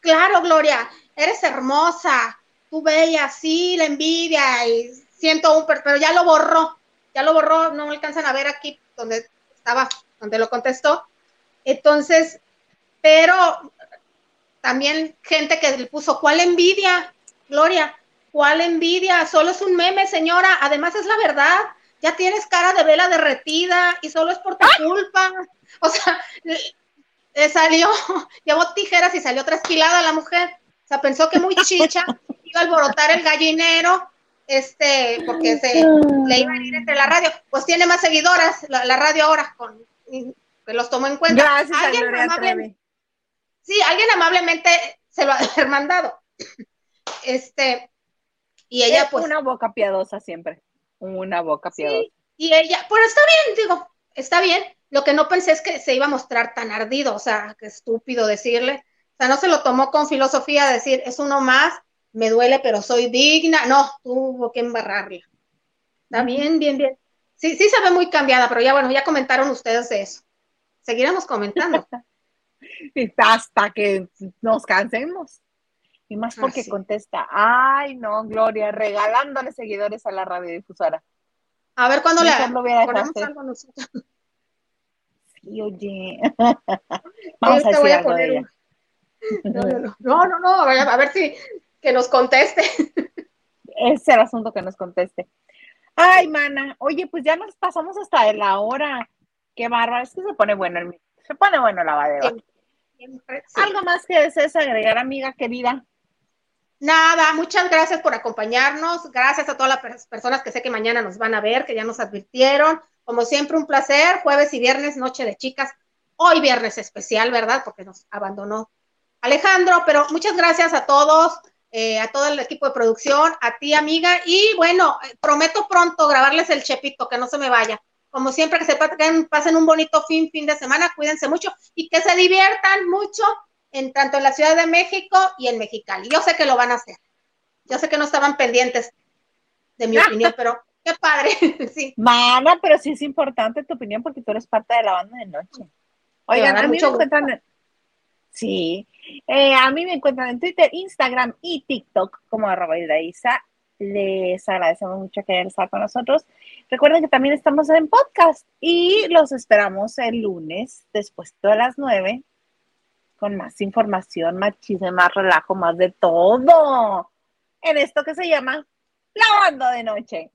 claro, Gloria, eres hermosa, tú bella, sí, la envidia, y 101, per- pero ya lo borró, ya lo borró, no alcanzan a ver aquí donde estaba, donde lo contestó. Entonces, pero también gente que le puso, ¿cuál envidia, Gloria? ¿Cuál envidia? Solo es un meme, señora. Además es la verdad. Ya tienes cara de vela derretida y solo es por tu culpa. O sea, salió, llevó tijeras y salió trasquilada la mujer. O sea, pensó que muy chicha iba a alborotar el gallinero, este, porque se le iba a ir entre la radio. Pues tiene más seguidoras la, la radio ahora, con, que los tomó en cuenta. Gracias Alguien Gloria amable- Trevi. Sí, alguien amablemente se lo ha mandado. Este, y ella, Es pues, una boca piadosa siempre. Una boca piadosa. sí, y ella, pero está bien, digo, está bien. Lo que no pensé es que se iba a mostrar tan ardido, o sea, qué estúpido decirle. O sea, no se lo tomó con filosofía decir, es uno más, me duele, pero soy digna. No, tuvo que embarrarla. Está bien, bien, bien. Sí, sí se ve muy cambiada, pero ya bueno, ya comentaron ustedes de eso. Seguiremos comentando. Hasta que nos cansemos. Y más porque Así. contesta, ay no, Gloria, regalándole seguidores a la radiodifusora. A ver cuándo le ponemos hacer. algo nosotros. Sí, oye. Vamos a voy a de poner ella. un- No, no, no, a ver, a ver si que nos conteste. Ese es el asunto que nos conteste. Ay, mana, oye, pues ya nos pasamos hasta de la hora. Qué bárbaro, es que se pone bueno el se pone bueno siempre, sí. ¿Algo más que desees agregar, amiga querida? Nada, muchas gracias por acompañarnos. Gracias a todas las pers- personas que sé que mañana nos van a ver, que ya nos advirtieron. Como siempre, un placer. Jueves y viernes, noche de chicas. Hoy viernes especial, ¿verdad? Porque nos abandonó Alejandro, pero muchas gracias a todos, eh, a todo el equipo de producción, a ti, amiga. Y bueno, eh, prometo pronto grabarles el chepito, que no se me vaya. Como siempre, que se pasen un bonito fin, fin de semana, cuídense mucho y que se diviertan mucho en tanto en la Ciudad de México y en Mexicali. Yo sé que lo van a hacer. Yo sé que no estaban pendientes de mi opinión, pero qué padre. sí. Mana, pero sí es importante tu opinión porque tú eres parte de la banda de noche. A Oigan, a mí me encuentran en... Sí, eh, a mí me encuentran en Twitter, Instagram y TikTok como arroba Isa. Les agradecemos mucho que hayan estado con nosotros. Recuerden que también estamos en podcast y los esperamos el lunes después de las nueve con más información, más chisme, más relajo, más de todo en esto que se llama Lavando de Noche.